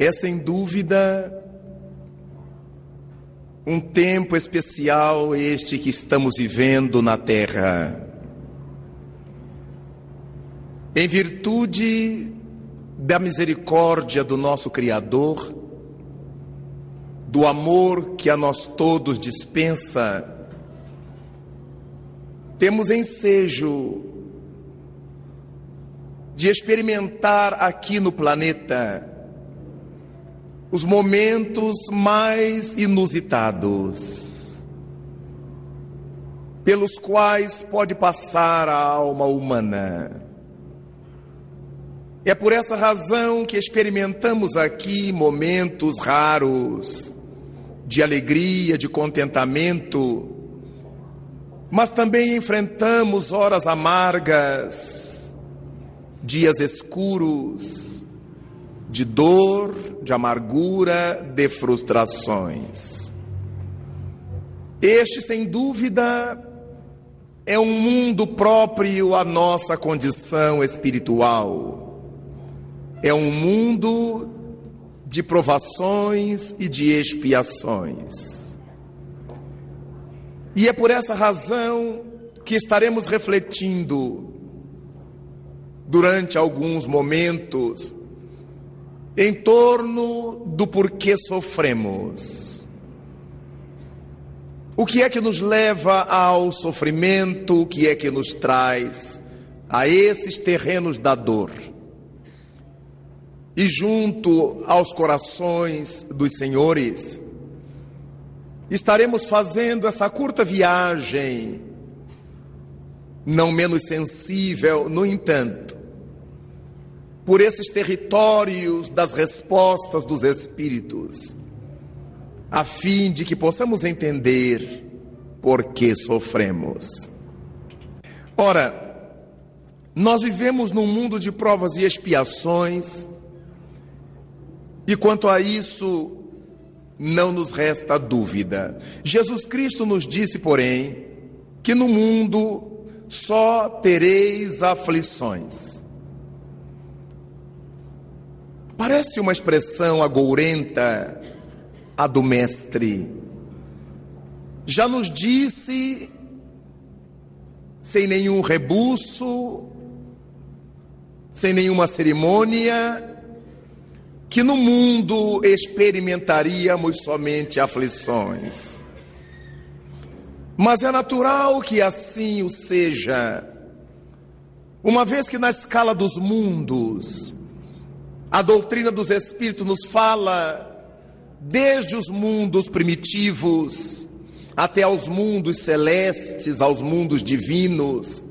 É sem dúvida um tempo especial este que estamos vivendo na Terra. Em virtude da misericórdia do nosso Criador, do amor que a nós todos dispensa, temos ensejo de experimentar aqui no planeta os momentos mais inusitados, pelos quais pode passar a alma humana. É por essa razão que experimentamos aqui momentos raros de alegria, de contentamento, mas também enfrentamos horas amargas, dias escuros, de dor, de amargura, de frustrações. Este, sem dúvida, é um mundo próprio à nossa condição espiritual. É um mundo de provações e de expiações. E é por essa razão que estaremos refletindo durante alguns momentos em torno do porquê sofremos. O que é que nos leva ao sofrimento? O que é que nos traz a esses terrenos da dor? E junto aos corações dos senhores, estaremos fazendo essa curta viagem, não menos sensível, no entanto, por esses territórios das respostas dos Espíritos, a fim de que possamos entender por que sofremos. Ora, nós vivemos num mundo de provas e expiações, e quanto a isso, não nos resta dúvida. Jesus Cristo nos disse, porém, que no mundo só tereis aflições. Parece uma expressão agourenta a do Mestre. Já nos disse, sem nenhum rebuço, sem nenhuma cerimônia, que no mundo experimentaríamos somente aflições. Mas é natural que assim o seja, uma vez que na escala dos mundos, a doutrina dos Espíritos nos fala desde os mundos primitivos até aos mundos celestes, aos mundos divinos,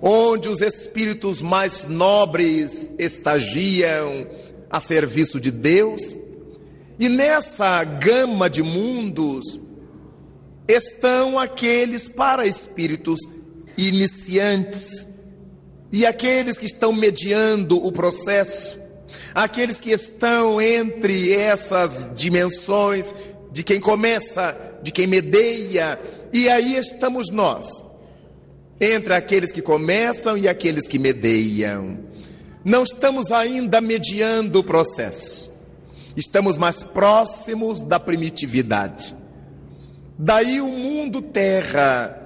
onde os espíritos mais nobres estagiam a serviço de Deus. E nessa gama de mundos estão aqueles para espíritos iniciantes e aqueles que estão mediando o processo Aqueles que estão entre essas dimensões de quem começa, de quem medeia, e aí estamos nós, entre aqueles que começam e aqueles que medeiam. Não estamos ainda mediando o processo, estamos mais próximos da primitividade. Daí o mundo terra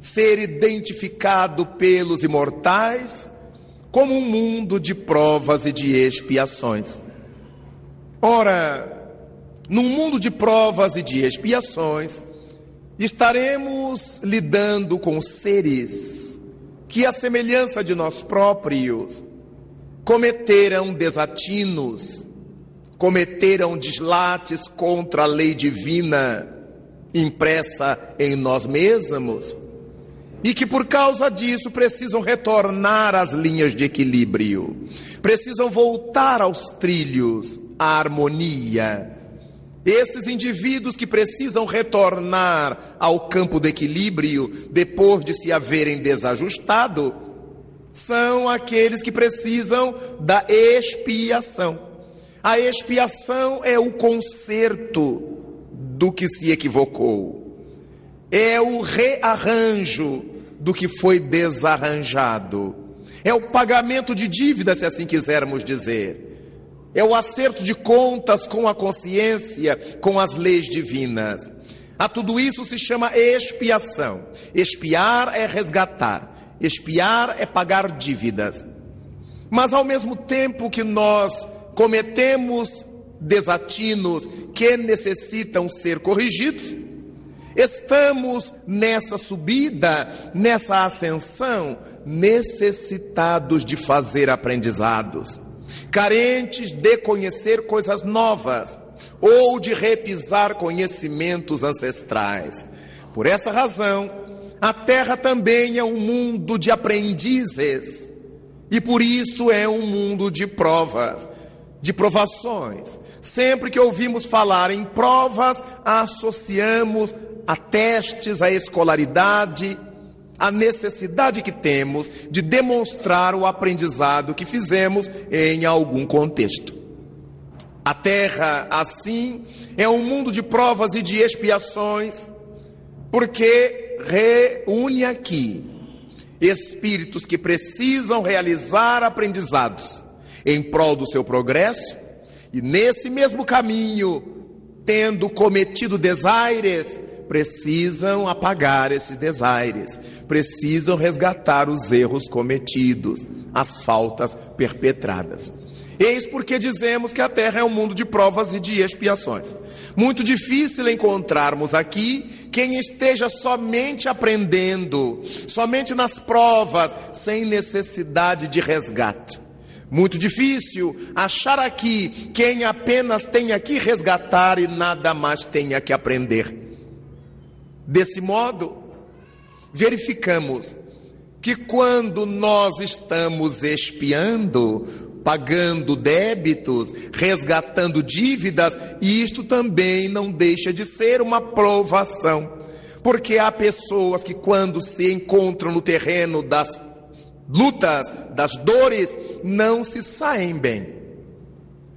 ser identificado pelos imortais como um mundo de provas e de expiações. Ora, num mundo de provas e de expiações, estaremos lidando com seres que, à semelhança de nós próprios, cometeram desatinos, cometeram deslates contra a lei divina impressa em nós mesmos e que por causa disso precisam retornar às linhas de equilíbrio, precisam voltar aos trilhos, à harmonia. Esses indivíduos que precisam retornar ao campo do equilíbrio depois de se haverem desajustado, são aqueles que precisam da expiação. A expiação é o conserto do que se equivocou é o rearranjo do que foi desarranjado. É o pagamento de dívida, se assim quisermos dizer. é o acerto de contas com a consciência, com as leis divinas. A tudo isso se chama expiação. Expiar é resgatar, expiar é pagar dívidas. Mas ao mesmo tempo que nós cometemos desatinos que necessitam ser corrigidos, estamos nessa subida, nessa ascensão, necessitados de fazer aprendizados, carentes de conhecer coisas novas ou de repisar conhecimentos ancestrais. Por essa razão, a terra também é um mundo de aprendizes e por isso é um mundo de provas de provações. Sempre que ouvimos falar em provas, associamos a testes, a escolaridade, a necessidade que temos de demonstrar o aprendizado que fizemos em algum contexto. A terra, assim, é um mundo de provas e de expiações, porque reúne aqui espíritos que precisam realizar aprendizados em prol do seu progresso, e nesse mesmo caminho, tendo cometido desaires, precisam apagar esses desaires, precisam resgatar os erros cometidos, as faltas perpetradas. Eis porque dizemos que a terra é um mundo de provas e de expiações. Muito difícil encontrarmos aqui quem esteja somente aprendendo, somente nas provas, sem necessidade de resgate. Muito difícil achar aqui quem apenas tenha que resgatar e nada mais tenha que aprender. Desse modo, verificamos que quando nós estamos espiando, pagando débitos, resgatando dívidas, isto também não deixa de ser uma provação. Porque há pessoas que, quando se encontram no terreno das lutas, das dores, não se saem bem.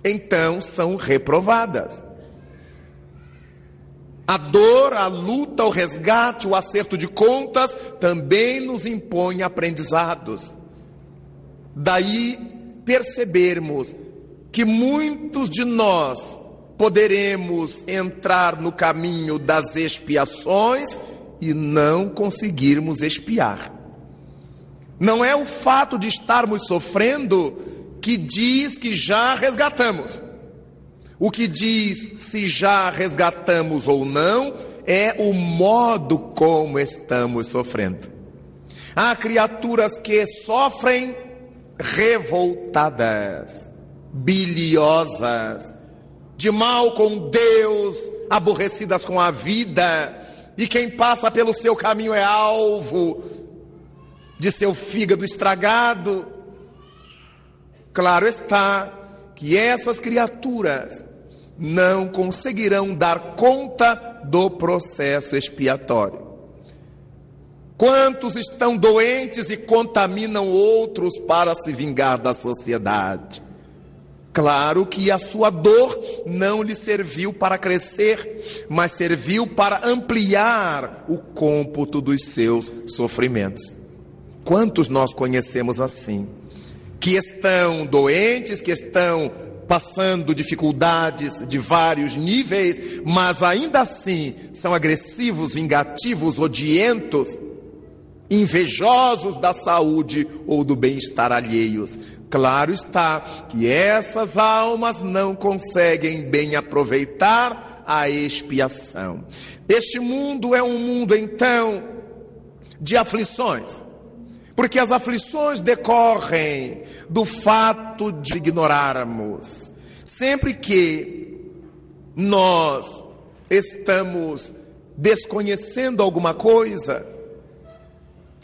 Então são reprovadas. A dor, a luta, o resgate, o acerto de contas também nos impõe aprendizados. Daí percebermos que muitos de nós poderemos entrar no caminho das expiações e não conseguirmos expiar. Não é o fato de estarmos sofrendo que diz que já resgatamos. O que diz se já resgatamos ou não é o modo como estamos sofrendo. Há criaturas que sofrem revoltadas, biliosas, de mal com Deus, aborrecidas com a vida, e quem passa pelo seu caminho é alvo de seu fígado estragado. Claro está que essas criaturas não conseguirão dar conta do processo expiatório. Quantos estão doentes e contaminam outros para se vingar da sociedade? Claro que a sua dor não lhe serviu para crescer, mas serviu para ampliar o cômputo dos seus sofrimentos. Quantos nós conhecemos assim? Que estão doentes, que estão passando dificuldades de vários níveis, mas ainda assim são agressivos, vingativos, odientos, invejosos da saúde ou do bem-estar alheios. Claro está que essas almas não conseguem bem aproveitar a expiação. Este mundo é um mundo então de aflições porque as aflições decorrem do fato de ignorarmos. Sempre que nós estamos desconhecendo alguma coisa,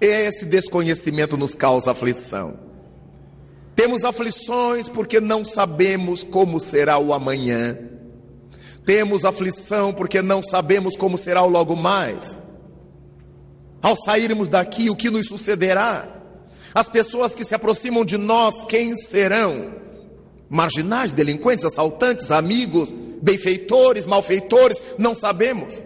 esse desconhecimento nos causa aflição. Temos aflições porque não sabemos como será o amanhã. Temos aflição porque não sabemos como será o logo mais. Ao sairmos daqui, o que nos sucederá? As pessoas que se aproximam de nós, quem serão? Marginais, delinquentes, assaltantes, amigos, benfeitores, malfeitores, não sabemos.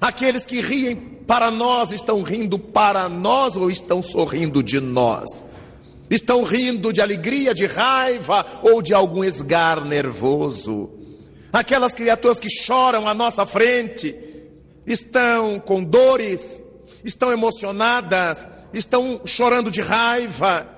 Aqueles que riem para nós estão rindo para nós ou estão sorrindo de nós? estão rindo de alegria, de raiva ou de algum esgar nervoso. Aquelas criaturas que choram à nossa frente estão com dores, estão emocionadas, estão chorando de raiva.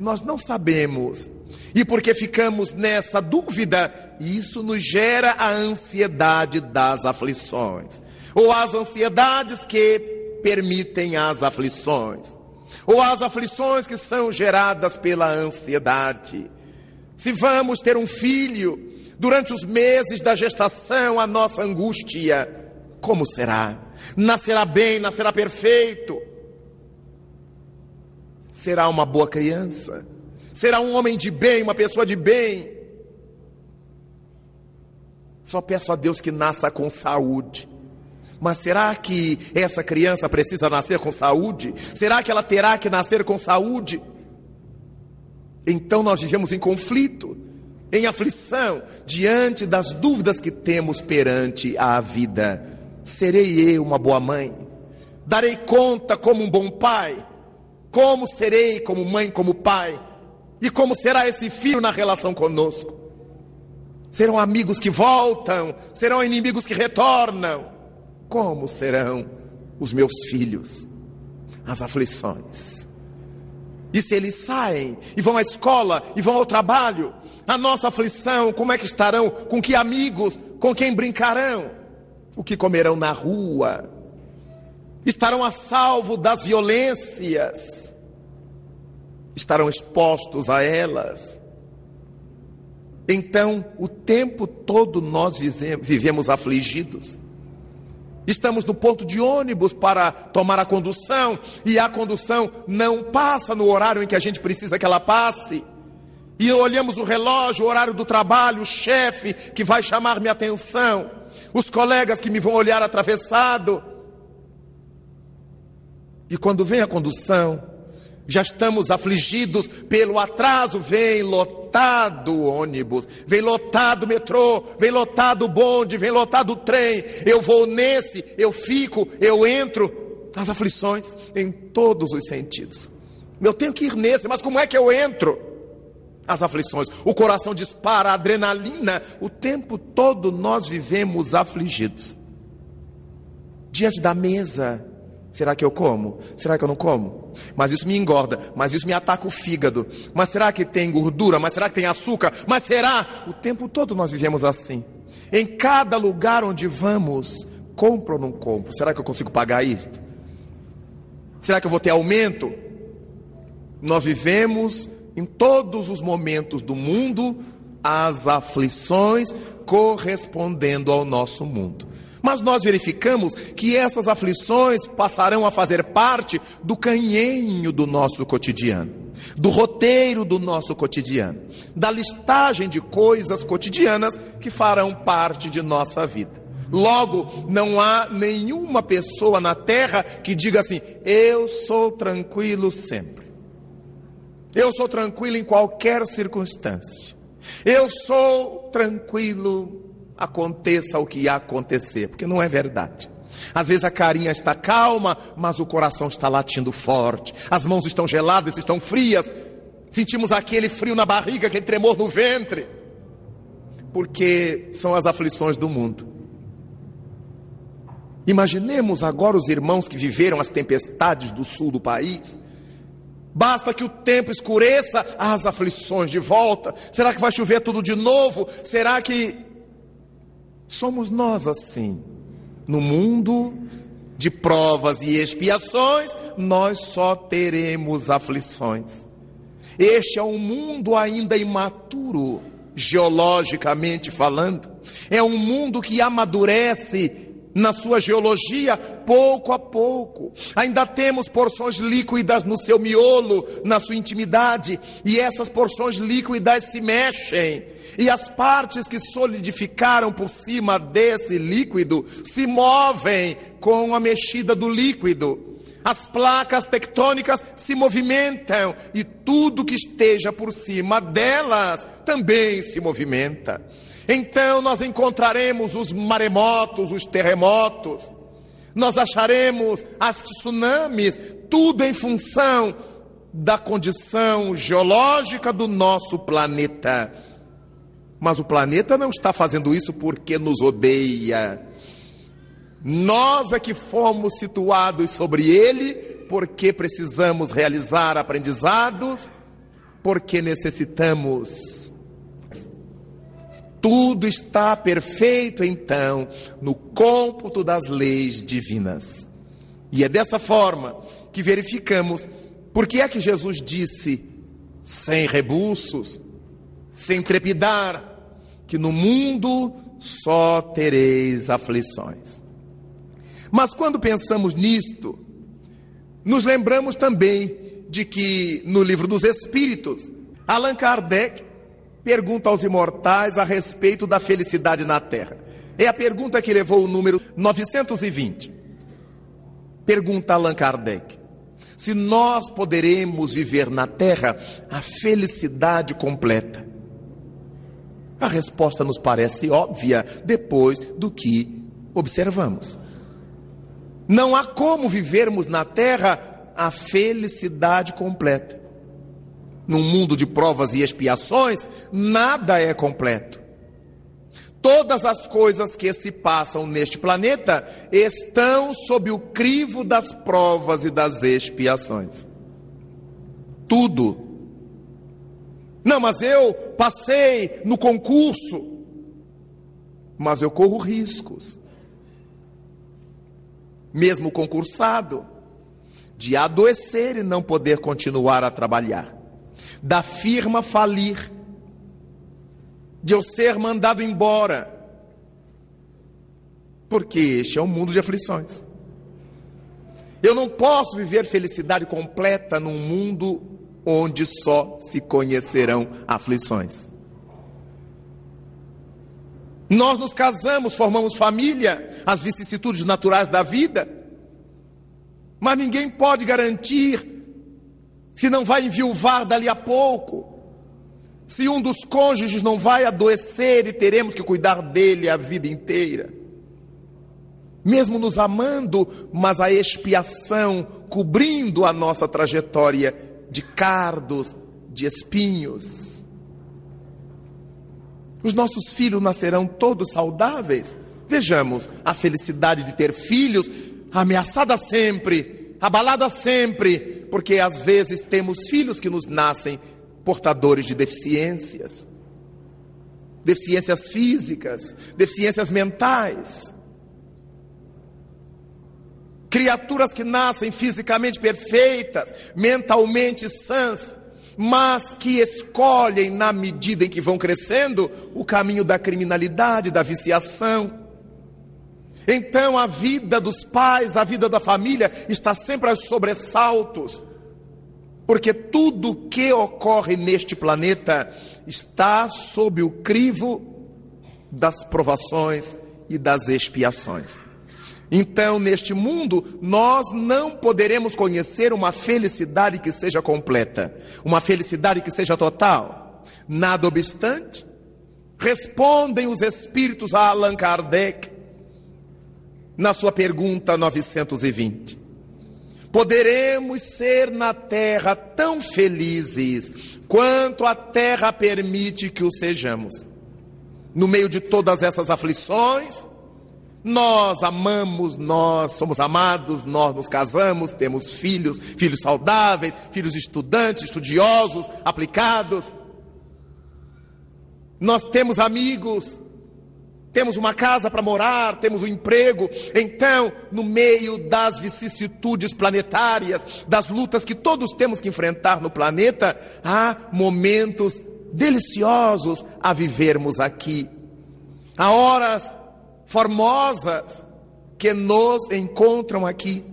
Nós não sabemos. E porque ficamos nessa dúvida, isso nos gera a ansiedade das aflições, ou as ansiedades que permitem as aflições, ou as aflições que são geradas pela ansiedade. Se vamos ter um filho, durante os meses da gestação, a nossa angústia, como será? Nascerá bem, nascerá perfeito? Será uma boa criança? Será um homem de bem, uma pessoa de bem? Só peço a Deus que nasça com saúde. Mas será que essa criança precisa nascer com saúde? Será que ela terá que nascer com saúde? Então nós vivemos em conflito, em aflição, diante das dúvidas que temos perante a vida. Serei eu uma boa mãe? Darei conta como um bom pai? Como serei como mãe, como pai? E como será esse filho na relação conosco? Serão amigos que voltam? Serão inimigos que retornam? Como serão os meus filhos? As aflições. E se eles saem e vão à escola e vão ao trabalho, a nossa aflição, como é que estarão? Com que amigos? Com quem brincarão? O que comerão na rua? Estarão a salvo das violências? Estarão expostos a elas? Então, o tempo todo nós vivemos afligidos. Estamos no ponto de ônibus para tomar a condução e a condução não passa no horário em que a gente precisa que ela passe. E olhamos o relógio, o horário do trabalho, o chefe que vai chamar minha atenção, os colegas que me vão olhar atravessado. E quando vem a condução, já estamos afligidos pelo atraso, vem lotado o ônibus, vem lotado o metrô, vem lotado o bonde, vem lotado o trem. Eu vou nesse, eu fico, eu entro. As aflições em todos os sentidos. Eu tenho que ir nesse, mas como é que eu entro? As aflições, o coração dispara, a adrenalina, o tempo todo nós vivemos afligidos. Diante da mesa, Será que eu como? Será que eu não como? Mas isso me engorda, mas isso me ataca o fígado. Mas será que tem gordura? Mas será que tem açúcar? Mas será? O tempo todo nós vivemos assim. Em cada lugar onde vamos, compro ou não compro? Será que eu consigo pagar isso? Será que eu vou ter aumento? Nós vivemos em todos os momentos do mundo as aflições correspondendo ao nosso mundo. Mas nós verificamos que essas aflições passarão a fazer parte do canhenho do nosso cotidiano, do roteiro do nosso cotidiano, da listagem de coisas cotidianas que farão parte de nossa vida. Logo, não há nenhuma pessoa na terra que diga assim: eu sou tranquilo sempre. Eu sou tranquilo em qualquer circunstância. Eu sou tranquilo aconteça o que acontecer, porque não é verdade. Às vezes a carinha está calma, mas o coração está latindo forte. As mãos estão geladas, estão frias. Sentimos aquele frio na barriga, aquele tremor no ventre. Porque são as aflições do mundo. Imaginemos agora os irmãos que viveram as tempestades do sul do país. Basta que o tempo escureça, as aflições de volta. Será que vai chover tudo de novo? Será que Somos nós assim. No mundo de provas e expiações, nós só teremos aflições. Este é um mundo ainda imaturo, geologicamente falando. É um mundo que amadurece na sua geologia, pouco a pouco. Ainda temos porções líquidas no seu miolo, na sua intimidade, e essas porções líquidas se mexem. E as partes que solidificaram por cima desse líquido se movem com a mexida do líquido. As placas tectônicas se movimentam e tudo que esteja por cima delas também se movimenta. Então nós encontraremos os maremotos, os terremotos, nós acharemos as tsunamis, tudo em função da condição geológica do nosso planeta. Mas o planeta não está fazendo isso porque nos odeia. Nós é que fomos situados sobre ele porque precisamos realizar aprendizados, porque necessitamos. Tudo está perfeito, então, no cômputo das leis divinas. E é dessa forma que verificamos por que é que Jesus disse, sem rebuços, sem trepidar, que no mundo só tereis aflições. Mas quando pensamos nisto, nos lembramos também de que no livro dos Espíritos, Allan Kardec pergunta aos imortais a respeito da felicidade na Terra. É a pergunta que levou o número 920. Pergunta Allan Kardec: se nós poderemos viver na Terra a felicidade completa. A resposta nos parece óbvia depois do que observamos. Não há como vivermos na Terra a felicidade completa. Num mundo de provas e expiações, nada é completo. Todas as coisas que se passam neste planeta estão sob o crivo das provas e das expiações. Tudo. Não, mas eu passei no concurso, mas eu corro riscos. Mesmo concursado, de adoecer e não poder continuar a trabalhar, da firma falir, de eu ser mandado embora. Porque este é um mundo de aflições. Eu não posso viver felicidade completa num mundo onde só se conhecerão aflições. Nós nos casamos, formamos família, as vicissitudes naturais da vida, mas ninguém pode garantir se não vai enviuvar dali a pouco, se um dos cônjuges não vai adoecer e teremos que cuidar dele a vida inteira. Mesmo nos amando, mas a expiação cobrindo a nossa trajetória de cardos, de espinhos. Os nossos filhos nascerão todos saudáveis. Vejamos a felicidade de ter filhos ameaçada sempre, abalada sempre, porque às vezes temos filhos que nos nascem portadores de deficiências, deficiências físicas, deficiências mentais. Criaturas que nascem fisicamente perfeitas, mentalmente sãs, mas que escolhem, na medida em que vão crescendo, o caminho da criminalidade, da viciação. Então a vida dos pais, a vida da família está sempre aos sobressaltos, porque tudo que ocorre neste planeta está sob o crivo das provações e das expiações. Então, neste mundo, nós não poderemos conhecer uma felicidade que seja completa, uma felicidade que seja total. Nada obstante, respondem os espíritos a Allan Kardec na sua pergunta 920. Poderemos ser na terra tão felizes quanto a terra permite que o sejamos. No meio de todas essas aflições, nós amamos, nós somos amados, nós nos casamos, temos filhos, filhos saudáveis, filhos estudantes, estudiosos, aplicados. Nós temos amigos, temos uma casa para morar, temos um emprego. Então, no meio das vicissitudes planetárias, das lutas que todos temos que enfrentar no planeta, há momentos deliciosos a vivermos aqui. Há horas formosas que nos encontram aqui.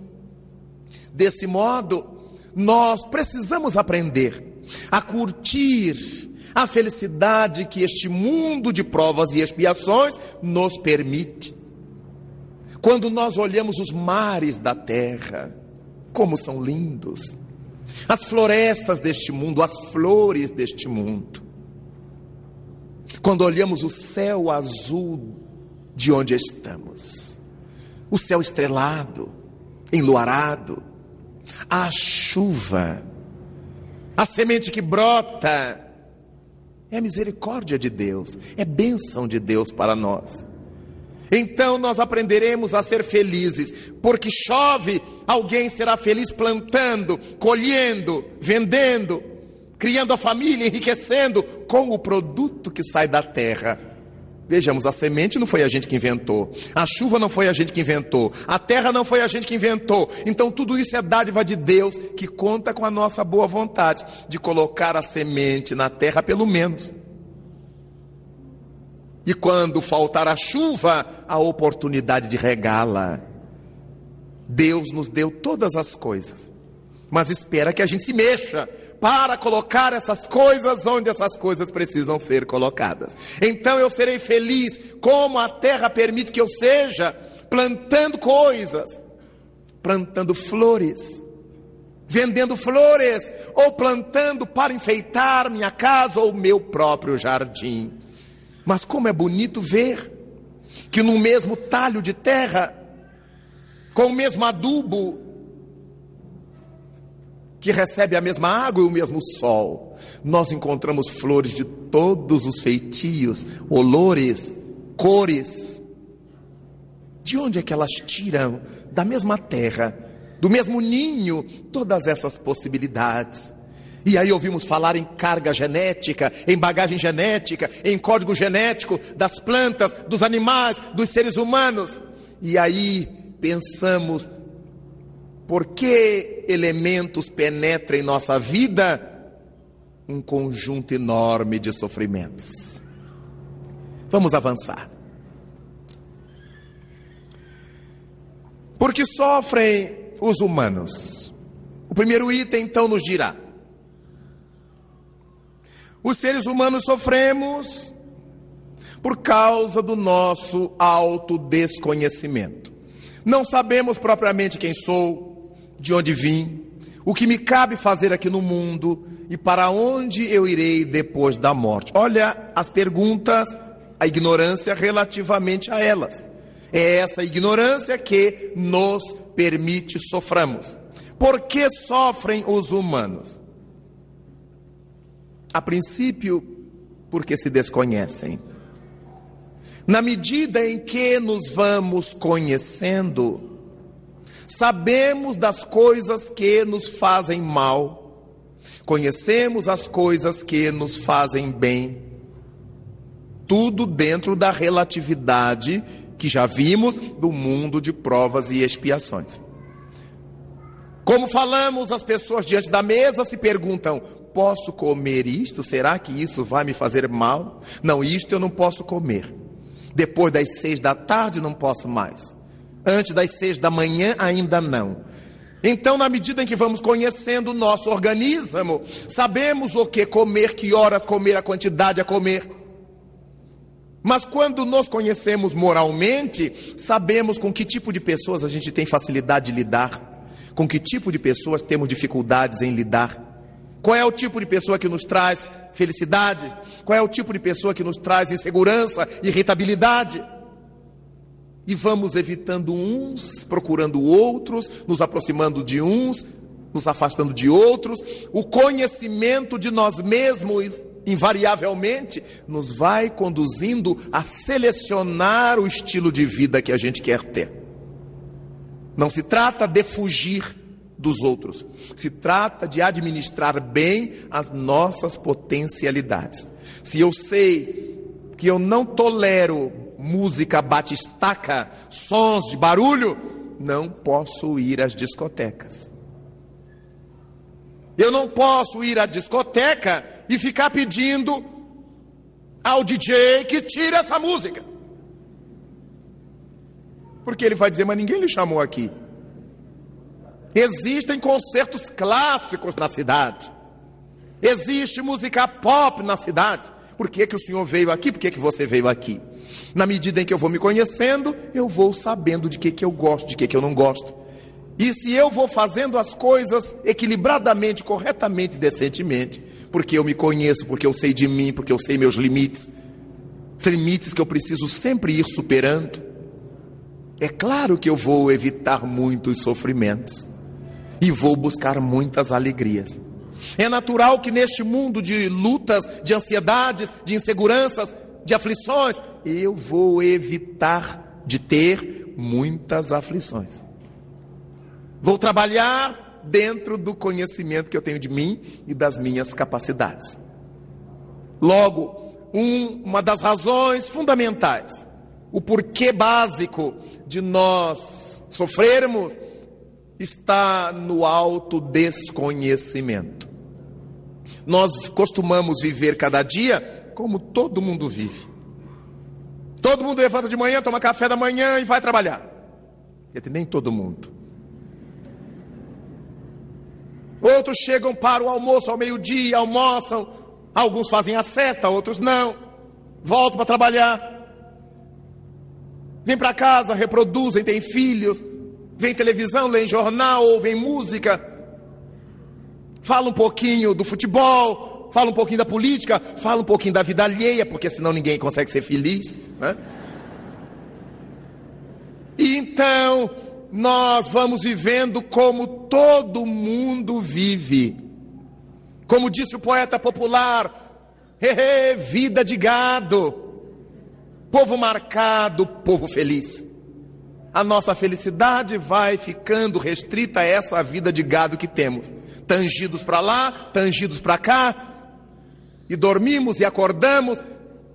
Desse modo, nós precisamos aprender a curtir a felicidade que este mundo de provas e expiações nos permite. Quando nós olhamos os mares da terra, como são lindos, as florestas deste mundo, as flores deste mundo. Quando olhamos o céu azul de onde estamos, o céu estrelado, enluarado, a chuva A semente que brota é misericórdia de Deus, é bênção de Deus para nós. Então nós aprenderemos a ser felizes, porque chove, alguém será feliz plantando, colhendo, vendendo, criando a família, enriquecendo com o produto que sai da terra. Vejamos, a semente não foi a gente que inventou, a chuva não foi a gente que inventou, a terra não foi a gente que inventou. Então tudo isso é dádiva de Deus que conta com a nossa boa vontade de colocar a semente na terra pelo menos. E quando faltar a chuva, a oportunidade de regá-la. Deus nos deu todas as coisas, mas espera que a gente se mexa para colocar essas coisas onde essas coisas precisam ser colocadas. Então eu serei feliz como a terra permite que eu seja, plantando coisas, plantando flores, vendendo flores, ou plantando para enfeitar minha casa ou meu próprio jardim. Mas como é bonito ver que no mesmo talho de terra, com o mesmo adubo, que recebe a mesma água e o mesmo sol, nós encontramos flores de todos os feitios, olores, cores. De onde é que elas tiram? Da mesma terra, do mesmo ninho, todas essas possibilidades. E aí ouvimos falar em carga genética, em bagagem genética, em código genético das plantas, dos animais, dos seres humanos. E aí pensamos, por que elementos penetram em nossa vida? Um conjunto enorme de sofrimentos. Vamos avançar. Porque sofrem os humanos. O primeiro item então nos dirá: os seres humanos sofremos por causa do nosso autodesconhecimento. Não sabemos propriamente quem sou, de onde vim, o que me cabe fazer aqui no mundo e para onde eu irei depois da morte. Olha as perguntas, a ignorância relativamente a elas. É essa ignorância que nos permite soframos. Por que sofrem os humanos? A princípio, porque se desconhecem. Na medida em que nos vamos conhecendo, sabemos das coisas que nos fazem mal, conhecemos as coisas que nos fazem bem, tudo dentro da relatividade que já vimos do mundo de provas e expiações. Como falamos, as pessoas diante da mesa se perguntam: posso comer isto? Será que isso vai me fazer mal? Não, isto eu não posso comer. Depois das seis da tarde não posso mais. Antes das seis da manhã ainda não. Então, na medida em que vamos conhecendo o nosso organismo, sabemos o que comer, que hora comer, a quantidade a comer. Mas quando nos conhecemos moralmente, sabemos com que tipo de pessoas a gente tem facilidade de lidar, com que tipo de pessoas temos dificuldades em lidar. Qual é o tipo de pessoa que nos traz felicidade? Qual é o tipo de pessoa que nos traz insegurança, irritabilidade? E vamos evitando uns, procurando outros, nos aproximando de uns, nos afastando de outros. O conhecimento de nós mesmos, invariavelmente, nos vai conduzindo a selecionar o estilo de vida que a gente quer ter. Não se trata de fugir dos outros. Se trata de administrar bem as nossas potencialidades. Se eu sei que eu não tolero música batistaca, sons de barulho, não posso ir às discotecas. Eu não posso ir à discoteca e ficar pedindo ao DJ que tire essa música. Porque ele vai dizer, mas ninguém lhe chamou aqui. Existem concertos clássicos na cidade. Existe música pop na cidade. Por que, que o senhor veio aqui? Por que, que você veio aqui? Na medida em que eu vou me conhecendo, eu vou sabendo de que, que eu gosto, de que, que eu não gosto. E se eu vou fazendo as coisas equilibradamente, corretamente, decentemente, porque eu me conheço, porque eu sei de mim, porque eu sei meus limites, limites que eu preciso sempre ir superando, é claro que eu vou evitar muitos sofrimentos e vou buscar muitas alegrias. É natural que neste mundo de lutas, de ansiedades, de inseguranças, de aflições, eu vou evitar de ter muitas aflições. Vou trabalhar dentro do conhecimento que eu tenho de mim e das minhas capacidades. Logo, um, uma das razões fundamentais, o porquê básico de nós sofrermos, está no alto desconhecimento. Nós costumamos viver cada dia como todo mundo vive. Todo mundo levanta de manhã, toma café da manhã e vai trabalhar. Nem todo mundo. Outros chegam para o almoço ao meio-dia, almoçam. Alguns fazem a cesta, outros não. Voltam para trabalhar. Vêm para casa, reproduzem, têm filhos. Vêm televisão, leem jornal, ouvem música. Fala um pouquinho do futebol, fala um pouquinho da política, fala um pouquinho da vida alheia, porque senão ninguém consegue ser feliz. Né? Então, nós vamos vivendo como todo mundo vive. Como disse o poeta popular, vida de gado, povo marcado, povo feliz. A nossa felicidade vai ficando restrita a essa vida de gado que temos tangidos para lá, tangidos para cá, e dormimos e acordamos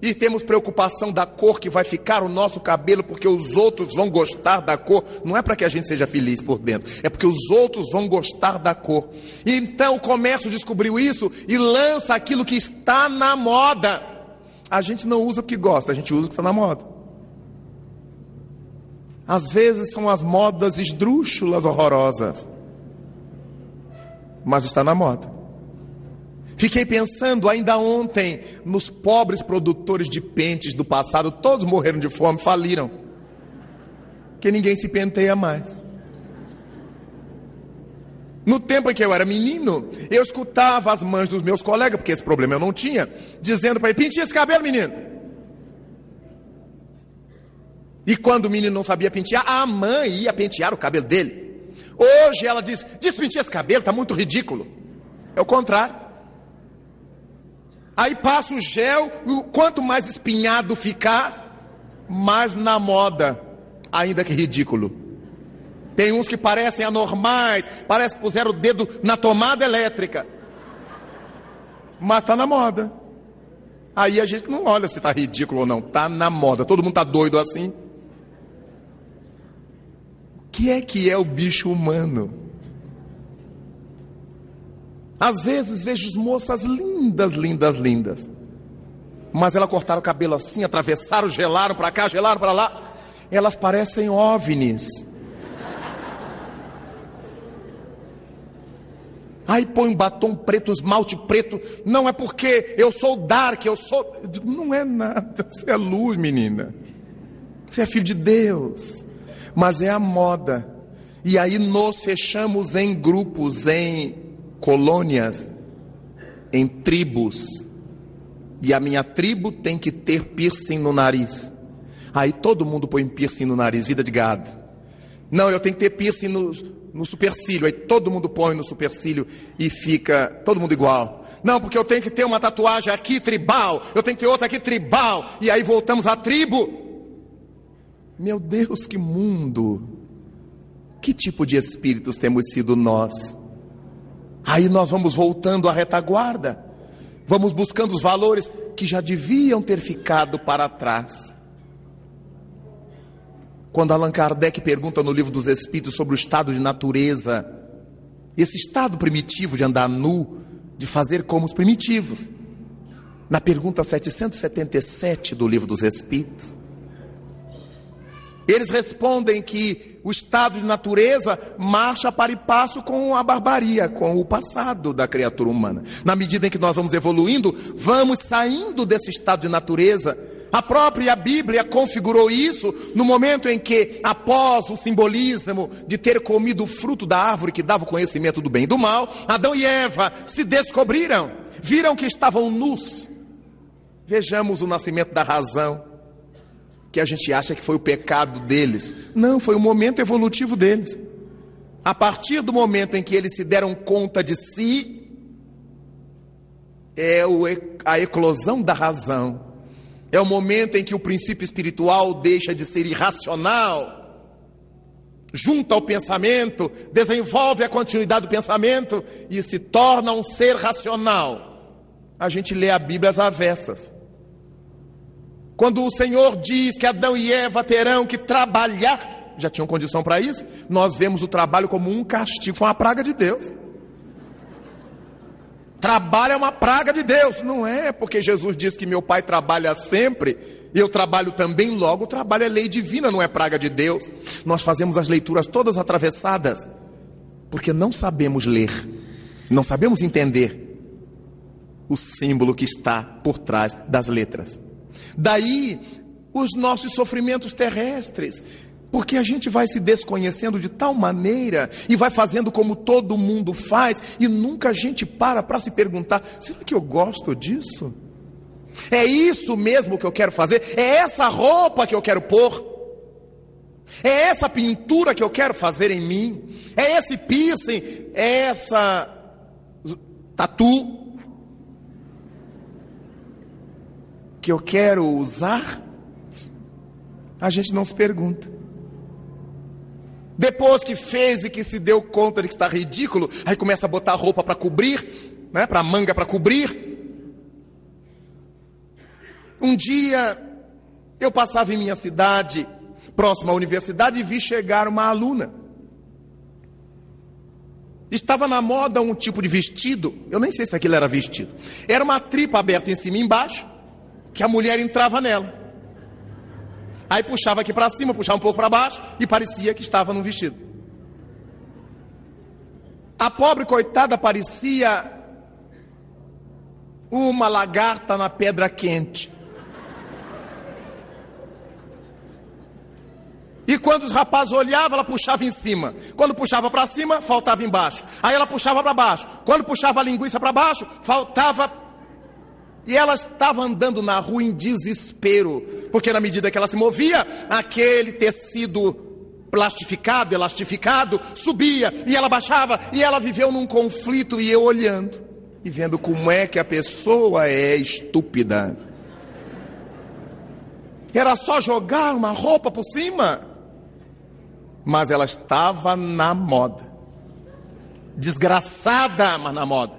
e temos preocupação da cor que vai ficar o nosso cabelo, porque os outros vão gostar da cor. Não é para que a gente seja feliz por dentro, é porque os outros vão gostar da cor. E então o comércio descobriu isso e lança aquilo que está na moda. A gente não usa o que gosta, a gente usa o que está na moda. Às vezes são as modas esdrúxulas horrorosas mas está na moda. Fiquei pensando ainda ontem nos pobres produtores de pentes do passado, todos morreram de fome, faliram. Que ninguém se penteia mais. No tempo em que eu era menino, eu escutava as mães dos meus colegas, porque esse problema eu não tinha, dizendo para ele: pinte esse cabelo, menino. E quando o menino não sabia pentear, a mãe ia pentear o cabelo dele. Hoje ela diz: despintir esse cabelo, está muito ridículo. É o contrário. Aí passa o gel, quanto mais espinhado ficar, mais na moda, ainda que ridículo. Tem uns que parecem anormais, parece que puseram o dedo na tomada elétrica. Mas está na moda. Aí a gente não olha se está ridículo ou não, está na moda. Todo mundo está doido assim que é que é o bicho humano? Às vezes vejo moças lindas, lindas, lindas. Mas elas cortaram o cabelo assim, atravessaram, gelaram para cá, gelaram para lá. Elas parecem ovnis. Aí põe um batom preto, esmalte preto. Não é porque eu sou dark, eu sou. Não é nada. Você é luz, menina. Você é filho de Deus mas é a moda. E aí nos fechamos em grupos, em colônias, em tribos. E a minha tribo tem que ter piercing no nariz. Aí todo mundo põe piercing no nariz, vida de gado. Não, eu tenho que ter piercing no, no supercílio. Aí todo mundo põe no supercílio e fica todo mundo igual. Não, porque eu tenho que ter uma tatuagem aqui tribal, eu tenho que ter outra aqui tribal. E aí voltamos à tribo. Meu Deus, que mundo! Que tipo de espíritos temos sido nós? Aí nós vamos voltando à retaguarda, vamos buscando os valores que já deviam ter ficado para trás. Quando Allan Kardec pergunta no livro dos Espíritos sobre o estado de natureza, esse estado primitivo de andar nu, de fazer como os primitivos, na pergunta 777 do livro dos Espíritos, eles respondem que o estado de natureza marcha para e passo com a barbaria, com o passado da criatura humana. Na medida em que nós vamos evoluindo, vamos saindo desse estado de natureza. A própria Bíblia configurou isso no momento em que, após o simbolismo de ter comido o fruto da árvore que dava o conhecimento do bem e do mal, Adão e Eva se descobriram, viram que estavam nus. Vejamos o nascimento da razão que a gente acha que foi o pecado deles. Não, foi o momento evolutivo deles. A partir do momento em que eles se deram conta de si, é a eclosão da razão. É o momento em que o princípio espiritual deixa de ser irracional, junta ao pensamento, desenvolve a continuidade do pensamento e se torna um ser racional. A gente lê a Bíblia às avessas. Quando o Senhor diz que Adão e Eva terão que trabalhar, já tinham condição para isso, nós vemos o trabalho como um castigo, foi uma praga de Deus. Trabalho é uma praga de Deus. Não é porque Jesus diz que meu pai trabalha sempre, e eu trabalho também, logo o trabalho é lei divina, não é praga de Deus. Nós fazemos as leituras todas atravessadas, porque não sabemos ler, não sabemos entender o símbolo que está por trás das letras. Daí os nossos sofrimentos terrestres, porque a gente vai se desconhecendo de tal maneira e vai fazendo como todo mundo faz e nunca a gente para para se perguntar: será que eu gosto disso? É isso mesmo que eu quero fazer? É essa roupa que eu quero pôr? É essa pintura que eu quero fazer em mim? É esse piercing? É essa tatu que eu quero usar? A gente não se pergunta. Depois que fez e que se deu conta de que está ridículo, aí começa a botar roupa para cobrir, né, para manga para cobrir. Um dia eu passava em minha cidade, próximo à universidade, e vi chegar uma aluna. Estava na moda um tipo de vestido, eu nem sei se aquilo era vestido. Era uma tripa aberta em cima e embaixo, que a mulher entrava nela. Aí puxava aqui para cima, puxava um pouco para baixo e parecia que estava num vestido. A pobre coitada parecia uma lagarta na pedra quente. E quando os rapazes olhavam, ela puxava em cima. Quando puxava para cima, faltava embaixo. Aí ela puxava para baixo. Quando puxava a linguiça para baixo, faltava e ela estava andando na rua em desespero, porque na medida que ela se movia, aquele tecido plastificado, elastificado, subia e ela baixava, e ela viveu num conflito e eu olhando e vendo como é que a pessoa é estúpida. Era só jogar uma roupa por cima, mas ela estava na moda, desgraçada, mas na moda.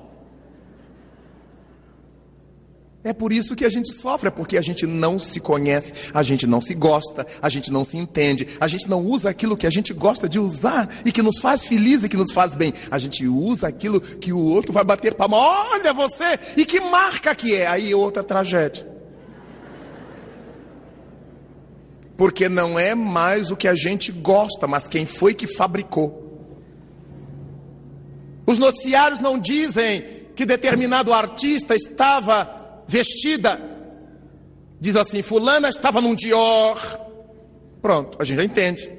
É por isso que a gente sofre, é porque a gente não se conhece, a gente não se gosta, a gente não se entende, a gente não usa aquilo que a gente gosta de usar e que nos faz feliz e que nos faz bem. A gente usa aquilo que o outro vai bater palma. Olha você! E que marca que é? Aí outra tragédia. Porque não é mais o que a gente gosta, mas quem foi que fabricou. Os noticiários não dizem que determinado artista estava vestida. Diz assim: Fulana estava num Dior. Pronto, a gente já entende.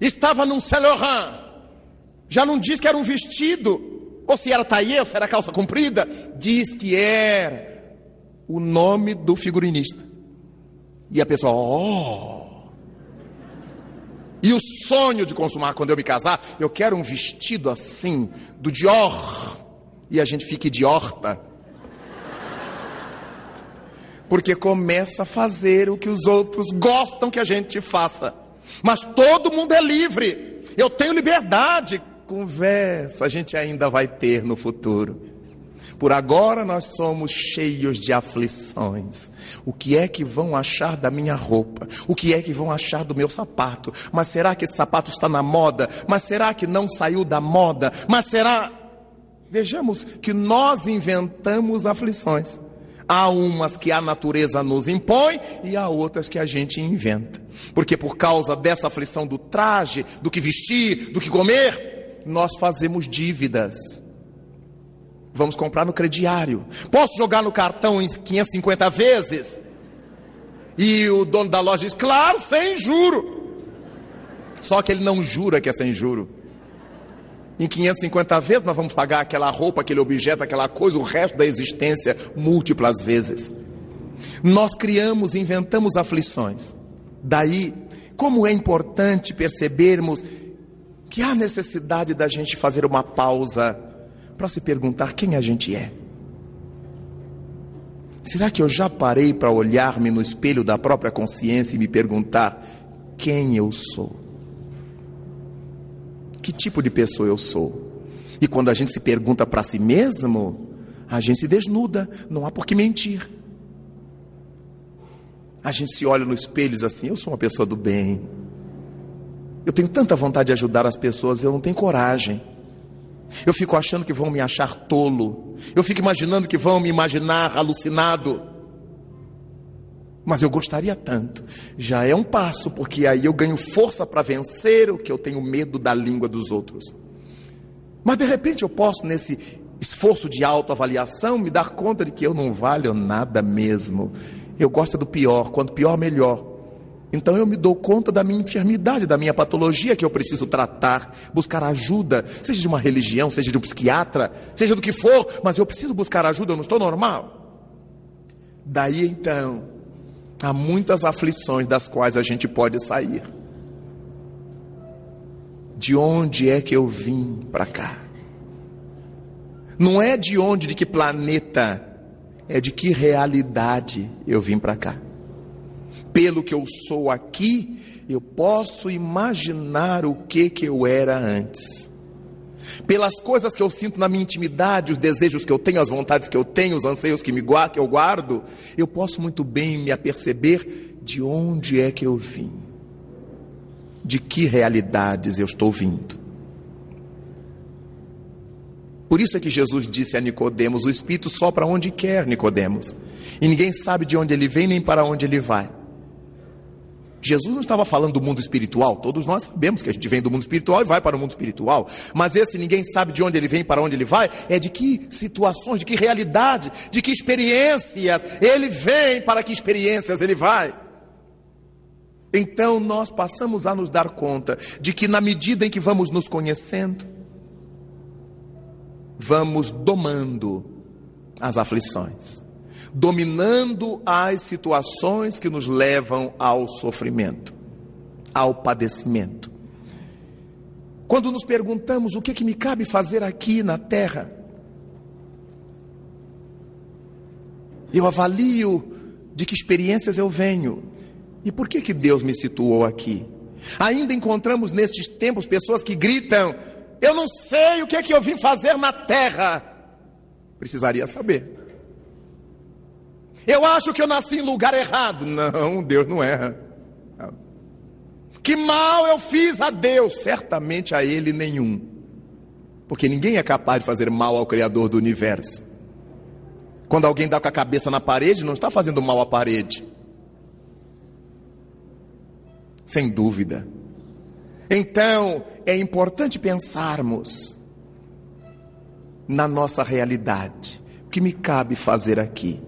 Estava num Saint Laurent. Já não diz que era um vestido. Ou se era taillé, ou se era calça comprida. Diz que era o nome do figurinista. E a pessoa, oh. E o sonho de consumar quando eu me casar, eu quero um vestido assim, do Dior. E a gente fica idiota porque começa a fazer o que os outros gostam que a gente faça. Mas todo mundo é livre. Eu tenho liberdade. Conversa, a gente ainda vai ter no futuro. Por agora nós somos cheios de aflições. O que é que vão achar da minha roupa? O que é que vão achar do meu sapato? Mas será que esse sapato está na moda? Mas será que não saiu da moda? Mas será. Vejamos que nós inventamos aflições. Há umas que a natureza nos impõe e há outras que a gente inventa. Porque por causa dessa aflição do traje, do que vestir, do que comer, nós fazemos dívidas. Vamos comprar no crediário. Posso jogar no cartão em 550 vezes? E o dono da loja diz: claro, sem juro. Só que ele não jura que é sem juro. Em 550 vezes nós vamos pagar aquela roupa, aquele objeto, aquela coisa, o resto da existência múltiplas vezes. Nós criamos, inventamos aflições. Daí, como é importante percebermos que há necessidade da gente fazer uma pausa para se perguntar quem a gente é. Será que eu já parei para olhar-me no espelho da própria consciência e me perguntar quem eu sou? Que tipo de pessoa eu sou? E quando a gente se pergunta para si mesmo, a gente se desnuda, não há por que mentir. A gente se olha no espelho e diz assim: Eu sou uma pessoa do bem. Eu tenho tanta vontade de ajudar as pessoas, eu não tenho coragem. Eu fico achando que vão me achar tolo. Eu fico imaginando que vão me imaginar alucinado. Mas eu gostaria tanto. Já é um passo, porque aí eu ganho força para vencer o que eu tenho medo da língua dos outros. Mas de repente eu posso, nesse esforço de autoavaliação, me dar conta de que eu não valho nada mesmo. Eu gosto do pior, quanto pior, melhor. Então eu me dou conta da minha enfermidade, da minha patologia que eu preciso tratar, buscar ajuda, seja de uma religião, seja de um psiquiatra, seja do que for, mas eu preciso buscar ajuda, eu não estou normal. Daí então, há muitas aflições das quais a gente pode sair. De onde é que eu vim para cá? Não é de onde, de que planeta, é de que realidade eu vim para cá pelo que eu sou aqui, eu posso imaginar o que que eu era antes. Pelas coisas que eu sinto na minha intimidade, os desejos que eu tenho, as vontades que eu tenho, os anseios que, me, que eu guardo, eu posso muito bem me aperceber de onde é que eu vim, de que realidades eu estou vindo. Por isso é que Jesus disse a Nicodemos: o Espírito sopra onde quer, Nicodemos, e ninguém sabe de onde ele vem nem para onde ele vai. Jesus não estava falando do mundo espiritual, todos nós sabemos que a gente vem do mundo espiritual e vai para o mundo espiritual, mas esse ninguém sabe de onde ele vem, para onde ele vai, é de que situações, de que realidade, de que experiências ele vem, para que experiências ele vai. Então nós passamos a nos dar conta de que na medida em que vamos nos conhecendo, vamos domando as aflições dominando as situações que nos levam ao sofrimento, ao padecimento. Quando nos perguntamos o que, que me cabe fazer aqui na terra, eu avalio de que experiências eu venho e por que, que Deus me situou aqui. Ainda encontramos nestes tempos pessoas que gritam: Eu não sei o que é que eu vim fazer na terra. Precisaria saber. Eu acho que eu nasci em lugar errado. Não, Deus não erra. Que mal eu fiz a Deus? Certamente a Ele nenhum. Porque ninguém é capaz de fazer mal ao Criador do universo. Quando alguém dá com a cabeça na parede, não está fazendo mal à parede. Sem dúvida. Então, é importante pensarmos na nossa realidade. O que me cabe fazer aqui?